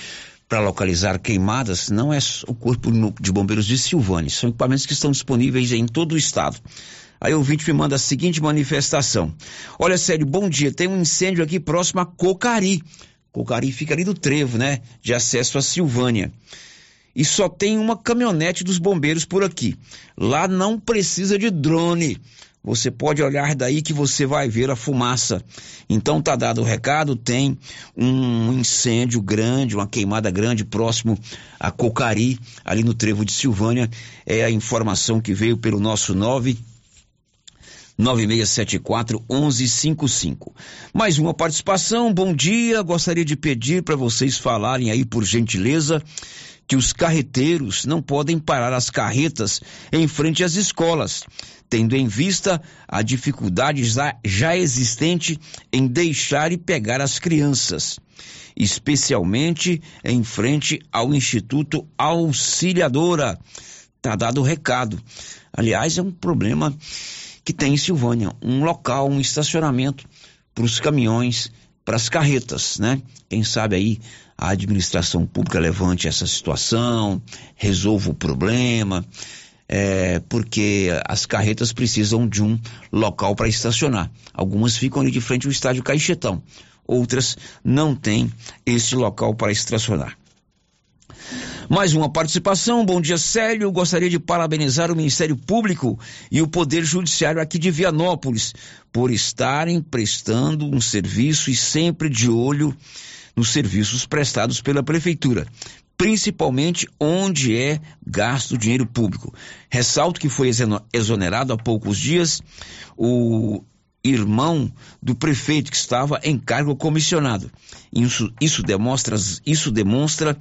para localizar queimadas não é o Corpo de Bombeiros de Silvânia, são equipamentos que estão disponíveis em todo o estado. Aí o ouvinte me manda a seguinte manifestação. Olha, sério, bom dia. Tem um incêndio aqui próximo a Cocari. Cocari fica ali do trevo, né? De acesso a Silvânia. E só tem uma caminhonete dos bombeiros por aqui. Lá não precisa de drone. Você pode olhar daí que você vai ver a fumaça. Então tá dado o recado, tem um incêndio grande, uma queimada grande próximo a Cocari, ali no trevo de Silvânia. É a informação que veio pelo nosso 9 9674 1155. Mais uma participação. Bom dia. Gostaria de pedir para vocês falarem aí por gentileza que os carreteiros não podem parar as carretas em frente às escolas tendo em vista a dificuldade já, existente em deixar e pegar as crianças, especialmente em frente ao Instituto Auxiliadora. Tá dado o recado. Aliás, é um problema que tem em Silvânia, um local, um estacionamento para os caminhões, para as carretas, né? Quem sabe aí a administração pública levante essa situação, resolva o problema é, porque as carretas precisam de um local para estacionar. Algumas ficam ali de frente ao estádio Caixetão, outras não têm esse local para estacionar. Mais uma participação. Bom dia, Célio. Gostaria de parabenizar o Ministério Público e o Poder Judiciário aqui de Vianópolis por estarem prestando um serviço e sempre de olho nos serviços prestados pela Prefeitura principalmente onde é gasto dinheiro público. Ressalto que foi exonerado há poucos dias o irmão do prefeito que estava em cargo comissionado. Isso, isso, demonstra, isso demonstra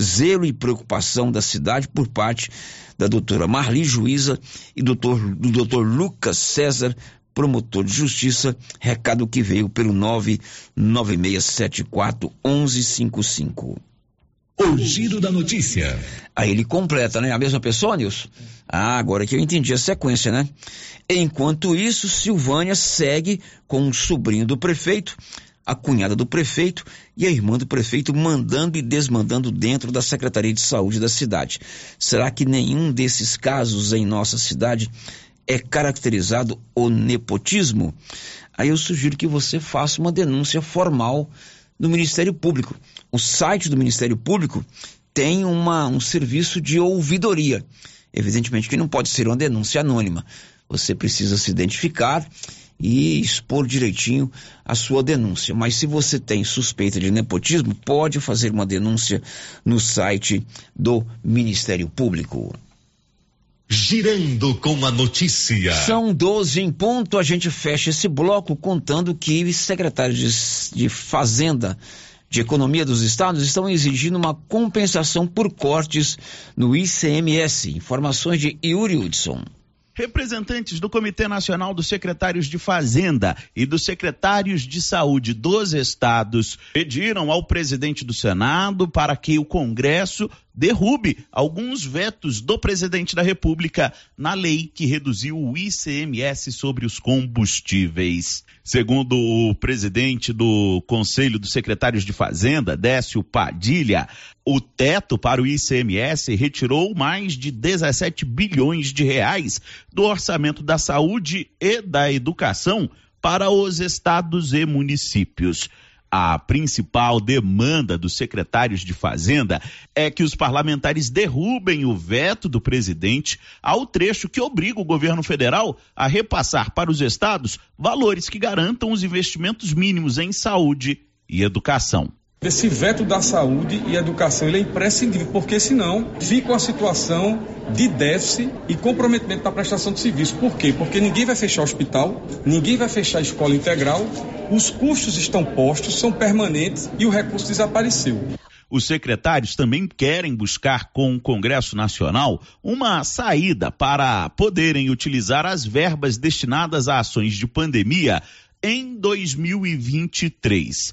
zelo e preocupação da cidade por parte da doutora Marli Juíza e doutor, do doutor Lucas César, promotor de justiça, recado que veio pelo 99674 1155. O giro da notícia. Aí ele completa, né? A mesma pessoa, Nilson? Ah, agora que eu entendi a sequência, né? Enquanto isso, Silvânia segue com o sobrinho do prefeito, a cunhada do prefeito e a irmã do prefeito mandando e desmandando dentro da Secretaria de Saúde da cidade. Será que nenhum desses casos em nossa cidade é caracterizado o nepotismo? Aí eu sugiro que você faça uma denúncia formal no Ministério Público. O site do Ministério Público tem uma, um serviço de ouvidoria. Evidentemente que não pode ser uma denúncia anônima. Você precisa se identificar e expor direitinho a sua denúncia. Mas se você tem suspeita de nepotismo, pode fazer uma denúncia no site do Ministério Público. Girando com a notícia. São 12 em ponto. A gente fecha esse bloco contando que os secretários de, de Fazenda de Economia dos Estados estão exigindo uma compensação por cortes no ICMS. Informações de Yuri Hudson. Representantes do Comitê Nacional dos Secretários de Fazenda e dos Secretários de Saúde dos estados pediram ao presidente do Senado para que o Congresso derrube alguns vetos do presidente da República na lei que reduziu o ICMS sobre os combustíveis. Segundo o presidente do Conselho dos Secretários de Fazenda, Décio Padilha, o teto para o ICMS retirou mais de 17 bilhões de reais do orçamento da saúde e da educação para os estados e municípios. A principal demanda dos secretários de Fazenda é que os parlamentares derrubem o veto do presidente ao trecho que obriga o governo federal a repassar para os estados valores que garantam os investimentos mínimos em saúde e educação. Esse veto da saúde e educação ele é imprescindível, porque senão fica uma situação de déficit e comprometimento da prestação de serviço. Por quê? Porque ninguém vai fechar hospital, ninguém vai fechar escola integral, os custos estão postos, são permanentes e o recurso desapareceu. Os secretários também querem buscar com o Congresso Nacional uma saída para poderem utilizar as verbas destinadas a ações de pandemia em 2023.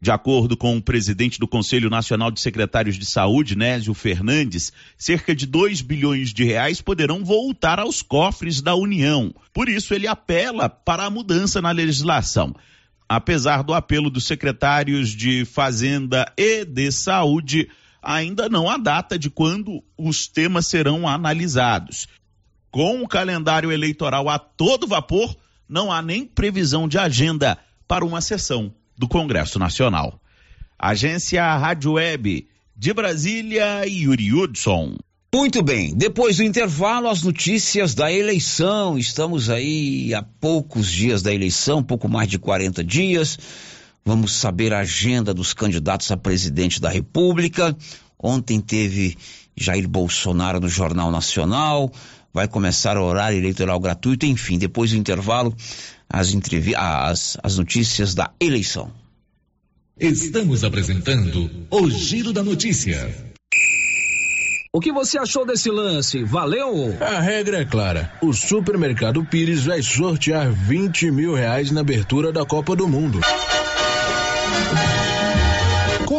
De acordo com o presidente do Conselho Nacional de Secretários de Saúde, Nésio Fernandes, cerca de 2 bilhões de reais poderão voltar aos cofres da União. Por isso, ele apela para a mudança na legislação. Apesar do apelo dos secretários de Fazenda e de Saúde, ainda não há data de quando os temas serão analisados. Com o calendário eleitoral a todo vapor, não há nem previsão de agenda para uma sessão do Congresso Nacional. Agência Rádio Web de Brasília, Yuri Hudson. Muito bem, depois do intervalo, as notícias da eleição. Estamos aí a poucos dias da eleição, pouco mais de 40 dias. Vamos saber a agenda dos candidatos a presidente da República. Ontem teve Jair Bolsonaro no Jornal Nacional. Vai começar o horário eleitoral gratuito. Enfim, depois do intervalo, as, as, as notícias da eleição. Estamos apresentando o Giro da Notícia. O que você achou desse lance? Valeu? A regra é clara. O supermercado Pires vai sortear 20 mil reais na abertura da Copa do Mundo.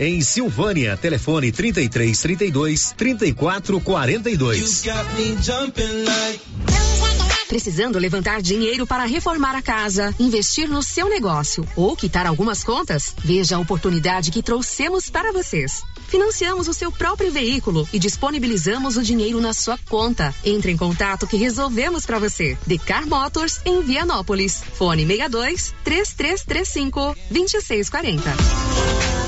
em Silvânia. Telefone 33 32 34 42. Precisando levantar dinheiro para reformar a casa, investir no seu negócio ou quitar algumas contas? Veja a oportunidade que trouxemos para vocês. Financiamos o seu próprio veículo e disponibilizamos o dinheiro na sua conta. Entre em contato que resolvemos para você. Decar Motors em Vianópolis. Fone 62 3335 2640.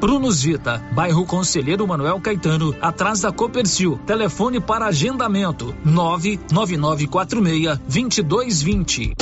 Prunus Vita, bairro Conselheiro Manuel Caetano, atrás da Copercil. Telefone para agendamento: 99946 2220.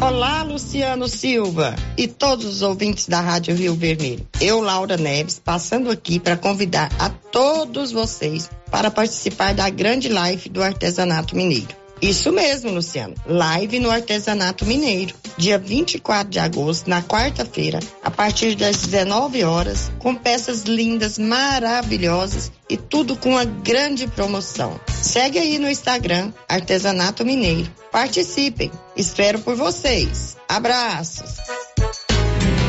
Olá, Luciano Silva e todos os ouvintes da Rádio Rio Vermelho. Eu, Laura Neves, passando aqui para convidar a todos vocês para participar da grande live do artesanato mineiro. Isso mesmo, Luciano. Live no Artesanato Mineiro, dia 24 de agosto, na quarta-feira, a partir das 19 horas, com peças lindas, maravilhosas e tudo com uma grande promoção. Segue aí no Instagram, Artesanato Mineiro. Participem. Espero por vocês. Abraços.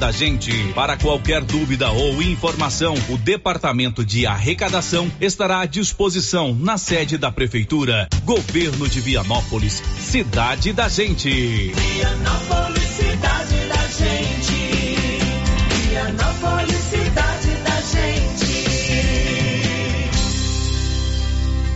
da gente. Para qualquer dúvida ou informação, o Departamento de Arrecadação estará à disposição na sede da Prefeitura. Governo de Vianópolis, cidade da gente. Vianópolis, cidade da gente. Vianópolis, cidade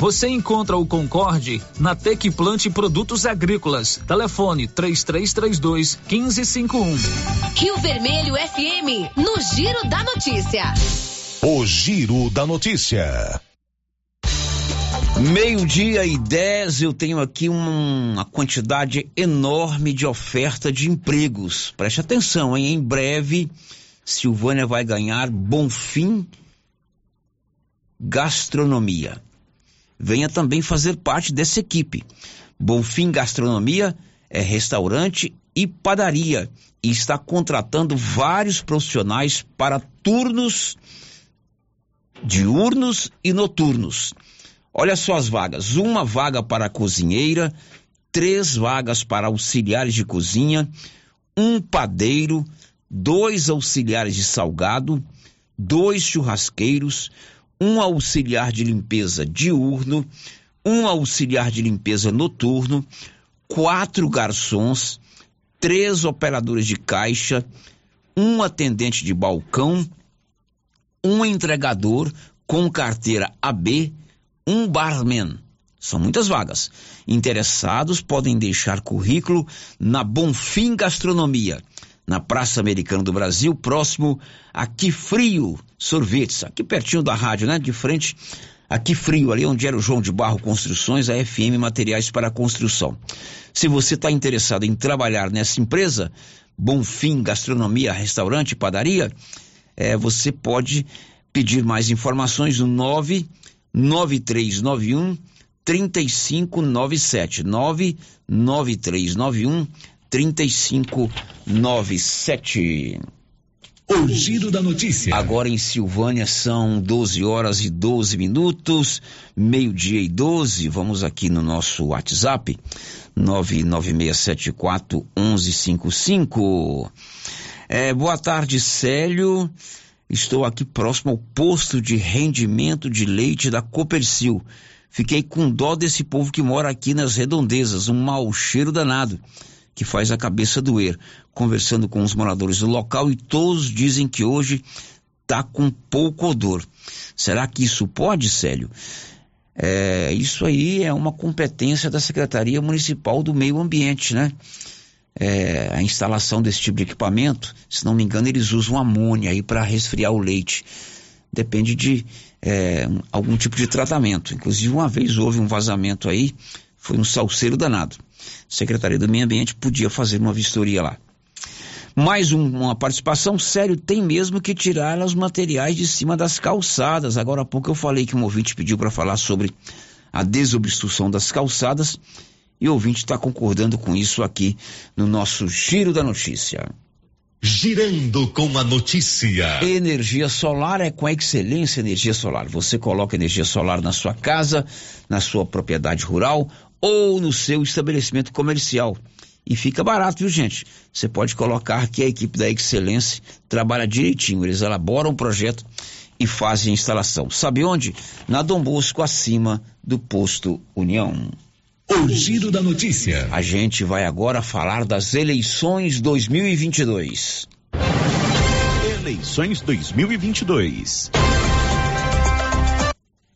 Você encontra o Concorde na Tec Plante Produtos Agrícolas. Telefone 3332 1551. Rio Vermelho FM, no Giro da Notícia. O Giro da Notícia. Meio-dia e 10, eu tenho aqui uma quantidade enorme de oferta de empregos. Preste atenção, hein? Em breve, Silvânia vai ganhar Bonfim Gastronomia. Venha também fazer parte dessa equipe. Bonfim Gastronomia é restaurante e padaria e está contratando vários profissionais para turnos diurnos e noturnos. Olha só as vagas: uma vaga para cozinheira, três vagas para auxiliares de cozinha, um padeiro, dois auxiliares de salgado, dois churrasqueiros, um auxiliar de limpeza diurno, um auxiliar de limpeza noturno, quatro garçons, três operadores de caixa, um atendente de balcão, um entregador com carteira AB, um barman. São muitas vagas. Interessados podem deixar currículo na Bonfim Gastronomia na Praça Americana do Brasil, próximo a Que Frio Sorvetes, aqui pertinho da rádio, né? De frente aqui frio, ali onde era o João de Barro Construções, a FM Materiais para Construção. Se você está interessado em trabalhar nessa empresa, Bonfim Gastronomia, Restaurante, Padaria, é, você pode pedir mais informações no 99391 3597 99391 3597. O giro da notícia. Agora em Silvânia são 12 horas e 12 minutos, meio-dia e 12. Vamos aqui no nosso WhatsApp, 99674 1155. É, boa tarde, Célio. Estou aqui próximo ao posto de rendimento de leite da Copercil. Fiquei com dó desse povo que mora aqui nas redondezas, um mau cheiro danado que faz a cabeça doer. Conversando com os moradores do local e todos dizem que hoje está com pouco odor. Será que isso pode, Célio? É, isso aí é uma competência da Secretaria Municipal do Meio Ambiente, né? É, a instalação desse tipo de equipamento, se não me engano, eles usam amônia aí para resfriar o leite. Depende de é, algum tipo de tratamento. Inclusive, uma vez houve um vazamento aí, foi um salseiro danado. Secretaria do Meio Ambiente podia fazer uma vistoria lá. Mais um, uma participação, sério, tem mesmo que tirar os materiais de cima das calçadas. Agora há pouco eu falei que um ouvinte pediu para falar sobre a desobstrução das calçadas e o ouvinte está concordando com isso aqui no nosso Giro da Notícia. Girando com a notícia. Energia solar é com a excelência energia solar. Você coloca energia solar na sua casa, na sua propriedade rural ou no seu estabelecimento comercial. E fica barato, viu, gente? Você pode colocar que a equipe da Excelência trabalha direitinho. Eles elaboram o projeto e fazem a instalação. Sabe onde? Na Dom Bosco, acima do posto União. O giro da notícia. A gente vai agora falar das eleições 2022. Eleições 2022.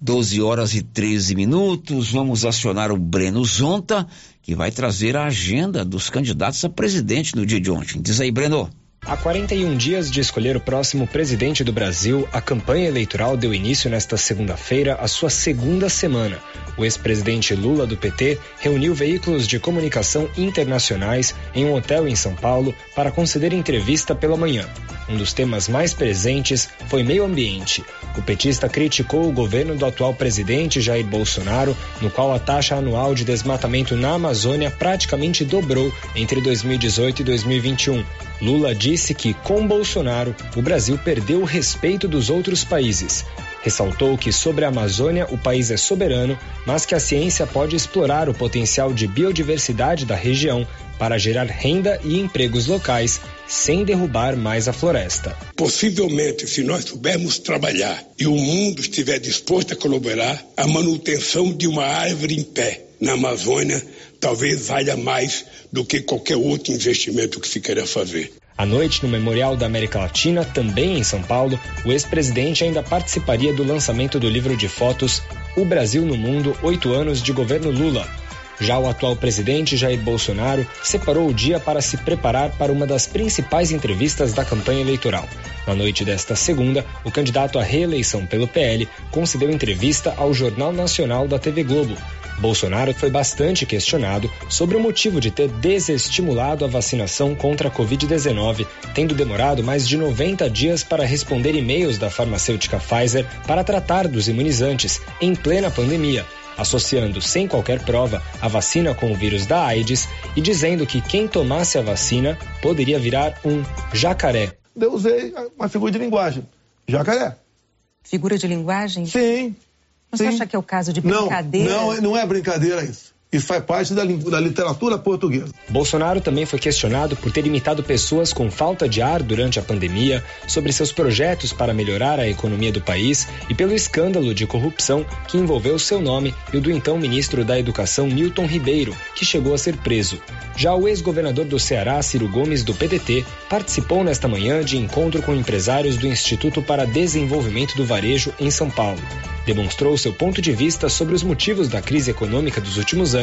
12 horas e 13 minutos. Vamos acionar o Breno Zonta, que vai trazer a agenda dos candidatos a presidente no dia de ontem. Diz aí, Breno. Há 41 dias de escolher o próximo presidente do Brasil, a campanha eleitoral deu início nesta segunda-feira, a sua segunda semana. O ex-presidente Lula do PT reuniu veículos de comunicação internacionais em um hotel em São Paulo para conceder entrevista pela manhã. Um dos temas mais presentes foi meio ambiente. O petista criticou o governo do atual presidente Jair Bolsonaro, no qual a taxa anual de desmatamento na Amazônia praticamente dobrou entre 2018 e 2021. Lula disse que, com Bolsonaro, o Brasil perdeu o respeito dos outros países. Ressaltou que sobre a Amazônia o país é soberano, mas que a ciência pode explorar o potencial de biodiversidade da região para gerar renda e empregos locais, sem derrubar mais a floresta. Possivelmente, se nós soubermos trabalhar e o mundo estiver disposto a colaborar, a manutenção de uma árvore em pé na Amazônia talvez valha mais do que qualquer outro investimento que se queira fazer. À noite, no Memorial da América Latina, também em São Paulo, o ex-presidente ainda participaria do lançamento do livro de fotos O Brasil no Mundo, oito anos de governo Lula. Já o atual presidente Jair Bolsonaro separou o dia para se preparar para uma das principais entrevistas da campanha eleitoral. Na noite desta segunda, o candidato à reeleição pelo PL concedeu entrevista ao Jornal Nacional da TV Globo. Bolsonaro foi bastante questionado sobre o motivo de ter desestimulado a vacinação contra a Covid-19, tendo demorado mais de 90 dias para responder e-mails da farmacêutica Pfizer para tratar dos imunizantes em plena pandemia associando sem qualquer prova a vacina com o vírus da AIDS e dizendo que quem tomasse a vacina poderia virar um jacaré. Eu usei uma figura de linguagem, jacaré. Figura de linguagem? Sim. Você acha que é o caso de brincadeira? Não, não, não é brincadeira isso. Isso faz parte da, da, literatura portuguesa. Bolsonaro também foi questionado por ter imitado pessoas com falta de ar durante a pandemia, sobre seus projetos para melhorar a economia do país e pelo escândalo de corrupção que envolveu seu nome e o do então ministro da Educação Milton Ribeiro, que chegou a ser preso. Já o ex-governador do Ceará, Ciro Gomes, do PDT, participou nesta manhã de encontro com empresários do Instituto para Desenvolvimento do Varejo em São Paulo. Demonstrou seu ponto de vista sobre os motivos da crise econômica dos últimos anos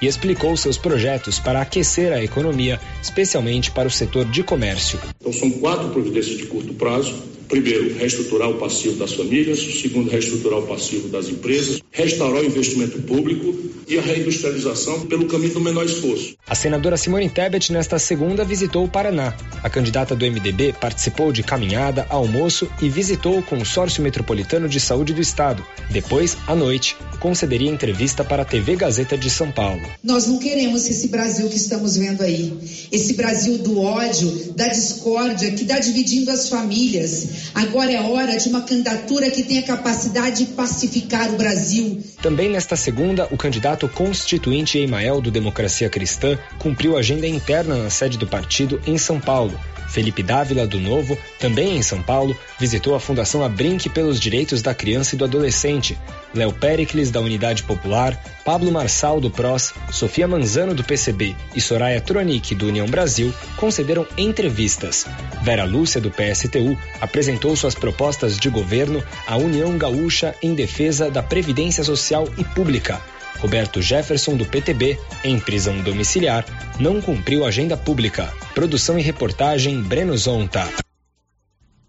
e explicou seus projetos para aquecer a economia, especialmente para o setor de comércio. Então, são quatro providências de curto prazo Primeiro, reestruturar o passivo das famílias. Segundo, reestruturar o passivo das empresas. Restaurar o investimento público e a reindustrialização pelo caminho do menor esforço. A senadora Simone Tebet, nesta segunda, visitou o Paraná. A candidata do MDB participou de caminhada, almoço e visitou o Consórcio Metropolitano de Saúde do Estado. Depois, à noite, concederia entrevista para a TV Gazeta de São Paulo. Nós não queremos esse Brasil que estamos vendo aí. Esse Brasil do ódio, da discórdia, que está dividindo as famílias. Agora é hora de uma candidatura que tenha capacidade de pacificar o Brasil. Também nesta segunda, o candidato constituinte Emael do Democracia Cristã cumpriu agenda interna na sede do partido em São Paulo. Felipe Dávila, do Novo, também em São Paulo, visitou a Fundação Abrinque pelos Direitos da Criança e do Adolescente. Léo Pericles, da Unidade Popular, Pablo Marçal, do PROS, Sofia Manzano, do PCB e Soraya Tronic, do União Brasil, concederam entrevistas. Vera Lúcia, do PSTU, apresentou suas propostas de governo à União Gaúcha em defesa da Previdência Social e Pública. Roberto Jefferson, do PTB, em prisão domiciliar, não cumpriu agenda pública. Produção e reportagem Breno Zonta.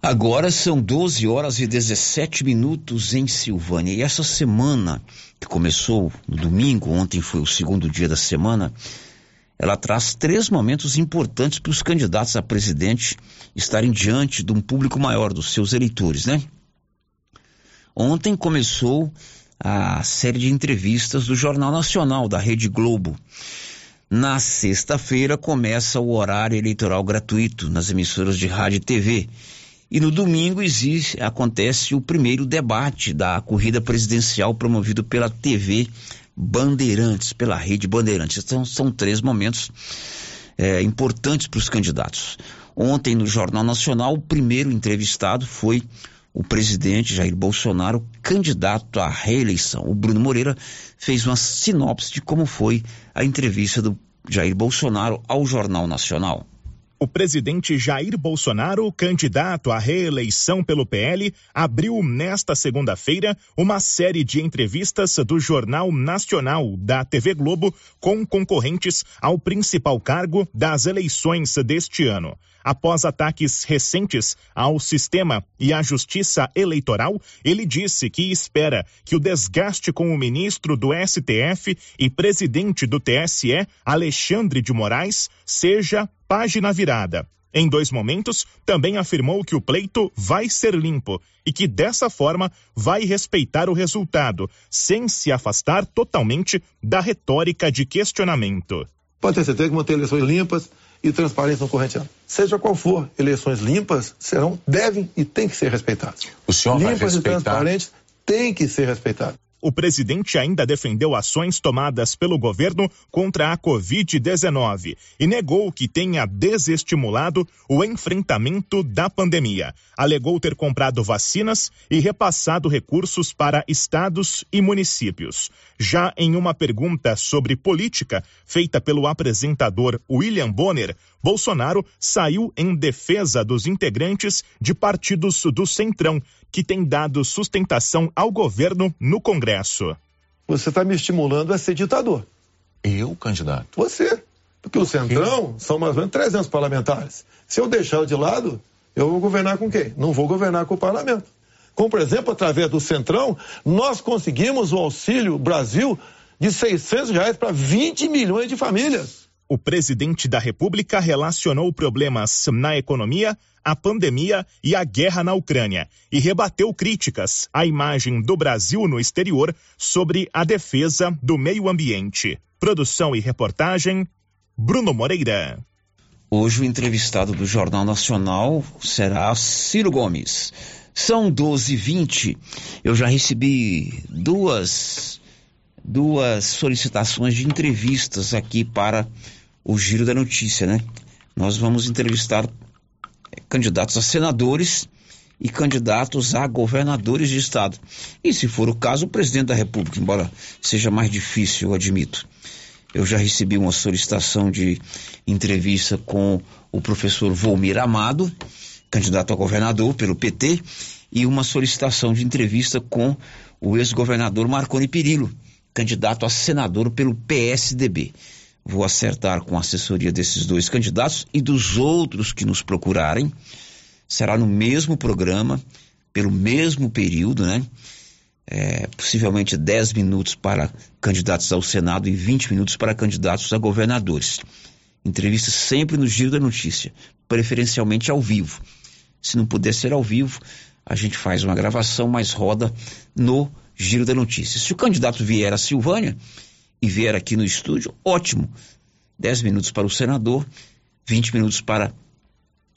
Agora são 12 horas e 17 minutos em Silvânia. E essa semana, que começou no domingo, ontem foi o segundo dia da semana, ela traz três momentos importantes para os candidatos a presidente estarem diante de um público maior, dos seus eleitores, né? Ontem começou a série de entrevistas do Jornal Nacional, da Rede Globo. Na sexta-feira começa o horário eleitoral gratuito nas emissoras de rádio e TV. E no domingo existe, acontece o primeiro debate da corrida presidencial promovido pela TV Bandeirantes, pela rede Bandeirantes. Então são três momentos é, importantes para os candidatos. Ontem no Jornal Nacional, o primeiro entrevistado foi o presidente Jair Bolsonaro, candidato à reeleição. O Bruno Moreira fez uma sinopse de como foi a entrevista do Jair Bolsonaro ao Jornal Nacional. O presidente Jair Bolsonaro, candidato à reeleição pelo PL, abriu nesta segunda-feira uma série de entrevistas do Jornal Nacional da TV Globo com concorrentes ao principal cargo das eleições deste ano. Após ataques recentes ao sistema e à justiça eleitoral, ele disse que espera que o desgaste com o ministro do STF e presidente do TSE, Alexandre de Moraes, seja página virada. Em dois momentos, também afirmou que o pleito vai ser limpo e que dessa forma vai respeitar o resultado, sem se afastar totalmente da retórica de questionamento. Pode ter certeza que manter eleições limpas e transparência no corrente ano. Seja qual for, eleições limpas serão, devem e têm que ser respeitadas. O senhor limpas vai respeitar... e transparentes têm que ser respeitadas. O presidente ainda defendeu ações tomadas pelo governo contra a Covid-19 e negou que tenha desestimulado o enfrentamento da pandemia. Alegou ter comprado vacinas e repassado recursos para estados e municípios. Já em uma pergunta sobre política feita pelo apresentador William Bonner, Bolsonaro saiu em defesa dos integrantes de partidos do Centrão, que têm dado sustentação ao governo no Congresso. Você está me estimulando a ser ditador. Eu, candidato? Você. Porque o Centrão são mais ou menos 300 parlamentares. Se eu deixar de lado, eu vou governar com quem? Não vou governar com o parlamento. Como, por exemplo, através do Centrão, nós conseguimos o Auxílio Brasil de 600 reais para 20 milhões de famílias. O presidente da República relacionou problemas na economia, a pandemia e a guerra na Ucrânia e rebateu críticas à imagem do Brasil no exterior sobre a defesa do meio ambiente. Produção e reportagem, Bruno Moreira. Hoje o entrevistado do Jornal Nacional será Ciro Gomes. São 12h20. Eu já recebi duas duas solicitações de entrevistas aqui para o Giro da Notícia, né? Nós vamos entrevistar eh, candidatos a senadores e candidatos a governadores de estado. E se for o caso, o presidente da República, embora seja mais difícil, eu admito. Eu já recebi uma solicitação de entrevista com o professor Volmir Amado, candidato a governador pelo PT, e uma solicitação de entrevista com o ex-governador Marconi Perillo, candidato a senador pelo PSDB. Vou acertar com a assessoria desses dois candidatos e dos outros que nos procurarem. Será no mesmo programa, pelo mesmo período, né? É, possivelmente 10 minutos para candidatos ao Senado e 20 minutos para candidatos a governadores. Entrevista sempre no Giro da Notícia, preferencialmente ao vivo. Se não puder ser ao vivo, a gente faz uma gravação, mas roda no Giro da Notícia. Se o candidato vier a Silvânia e vier aqui no estúdio, ótimo. 10 minutos para o senador, 20 minutos para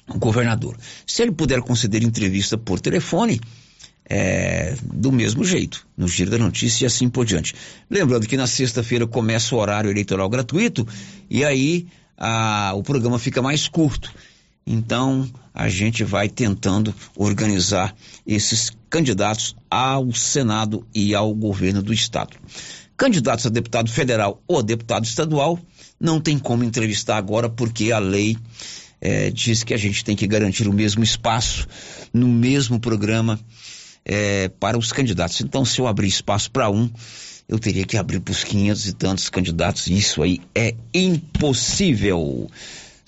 o governador. Se ele puder conceder entrevista por telefone, é, do mesmo jeito, no Giro da Notícia e assim por diante. Lembrando que na sexta-feira começa o horário eleitoral gratuito e aí a, o programa fica mais curto. Então, a gente vai tentando organizar esses candidatos ao Senado e ao governo do Estado. Candidatos a deputado federal ou deputado estadual, não tem como entrevistar agora, porque a lei é, diz que a gente tem que garantir o mesmo espaço no mesmo programa é, para os candidatos. Então, se eu abrir espaço para um, eu teria que abrir para os 500 e tantos candidatos. Isso aí é impossível.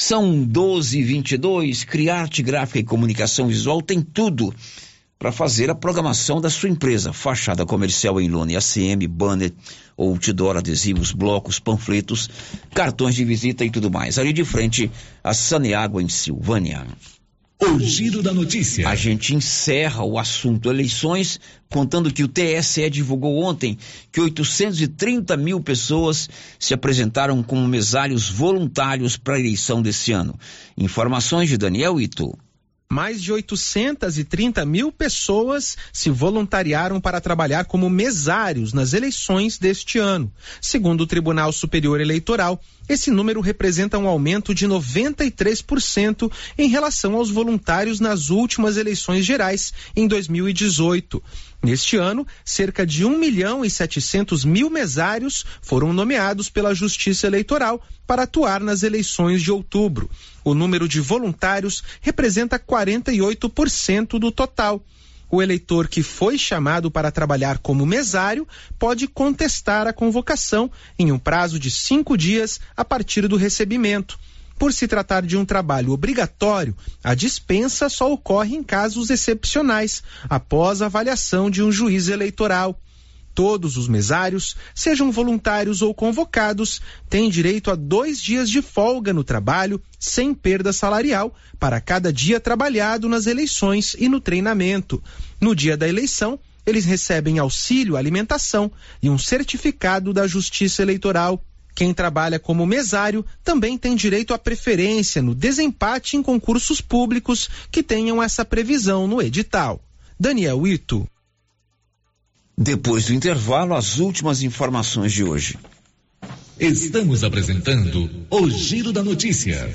São 12 e 22 Criarte Gráfica e Comunicação Visual tem tudo para fazer a programação da sua empresa. Fachada comercial em lona ACM, banner, outdoor, adesivos, blocos, panfletos, cartões de visita e tudo mais. Ali de frente, a Saneágua em Silvânia. O giro da notícia. A gente encerra o assunto eleições, contando que o TSE divulgou ontem que 830 mil pessoas se apresentaram como mesários voluntários para a eleição desse ano. Informações de Daniel Ito mais de 830 mil pessoas se voluntariaram para trabalhar como mesários nas eleições deste ano. Segundo o Tribunal Superior Eleitoral, esse número representa um aumento de 93% em relação aos voluntários nas últimas eleições gerais em 2018. Neste ano, cerca de 1 milhão e 700 mil mesários foram nomeados pela Justiça Eleitoral para atuar nas eleições de outubro. O número de voluntários representa 48% do total. O eleitor que foi chamado para trabalhar como mesário pode contestar a convocação em um prazo de cinco dias a partir do recebimento. Por se tratar de um trabalho obrigatório, a dispensa só ocorre em casos excepcionais, após avaliação de um juiz eleitoral. Todos os mesários, sejam voluntários ou convocados, têm direito a dois dias de folga no trabalho, sem perda salarial, para cada dia trabalhado nas eleições e no treinamento. No dia da eleição, eles recebem auxílio alimentação e um certificado da Justiça Eleitoral. Quem trabalha como mesário também tem direito à preferência no desempate em concursos públicos que tenham essa previsão no edital. Daniel Ito. Depois do intervalo, as últimas informações de hoje. Estamos apresentando o Giro da Notícia.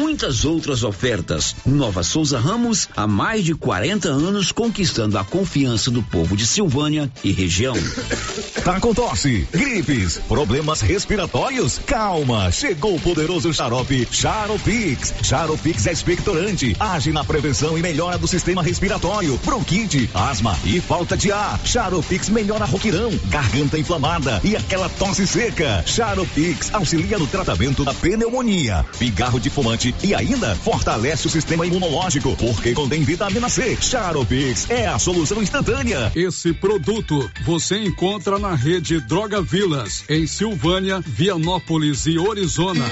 muitas outras ofertas. Nova Souza Ramos, há mais de 40 anos conquistando a confiança do povo de Silvânia e região. Tá com tosse, gripes, problemas respiratórios? Calma, chegou o poderoso xarope Charopix. Charopix é expectorante, age na prevenção e melhora do sistema respiratório, bronquite, asma e falta de ar. Charopix melhora roquirão, garganta inflamada e aquela tosse seca. Charopix auxilia no tratamento da pneumonia, pigarro de fumante e ainda fortalece o sistema imunológico, porque contém vitamina C. Charopix é a solução instantânea. Esse produto você encontra na rede Droga Vilas, em Silvânia, Vianópolis e Orizona.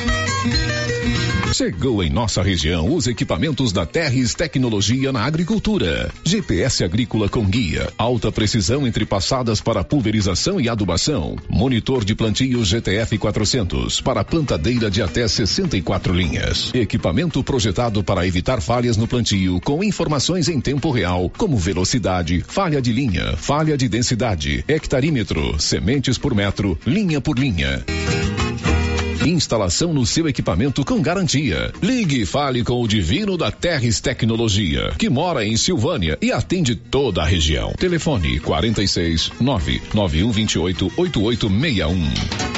Chegou em nossa região os equipamentos da Terres Tecnologia na Agricultura. GPS agrícola com guia, alta precisão entre passadas para pulverização e adubação. Monitor de plantio GTF 400 para plantadeira de até 64 linhas. Equipamento projetado para evitar falhas no plantio com informações em tempo real, como velocidade, falha de linha, falha de densidade, hectarímetro, sementes por metro, linha por linha. Instalação no seu equipamento com garantia. Ligue e fale com o Divino da Terres Tecnologia, que mora em Silvânia e atende toda a região. Telefone 46 99128 8861.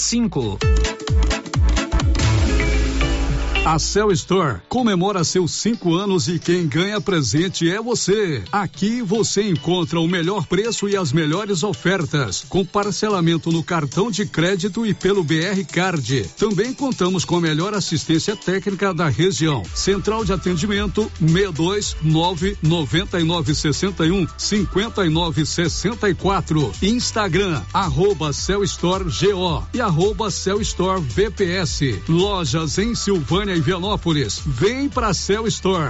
cinco. A Cell Store comemora seus cinco anos e quem ganha presente é você. Aqui você encontra o melhor preço e as melhores ofertas, com parcelamento no cartão de crédito e pelo BR Card. Também contamos com a melhor assistência técnica da região. Central de atendimento 62 9 99 61 59 64. Instagram arroba Cell Store GO e arroba Cell Store VPS. Lojas em Silvânia Vianópolis. Vem pra Cell Store.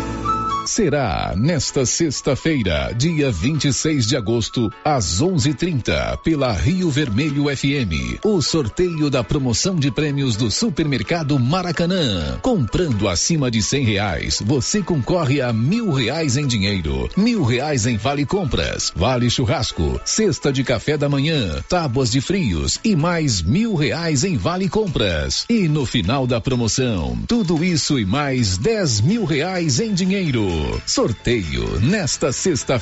Será nesta sexta-feira, dia 26 de agosto, às 11:30, pela Rio Vermelho FM, o sorteio da promoção de prêmios do Supermercado Maracanã. Comprando acima de cem reais, você concorre a mil reais em dinheiro, mil reais em vale compras, vale churrasco, cesta de café da manhã, tábuas de frios e mais mil reais em vale compras. E no final da promoção, tudo isso e mais dez mil reais em dinheiro. Sorteio nesta sexta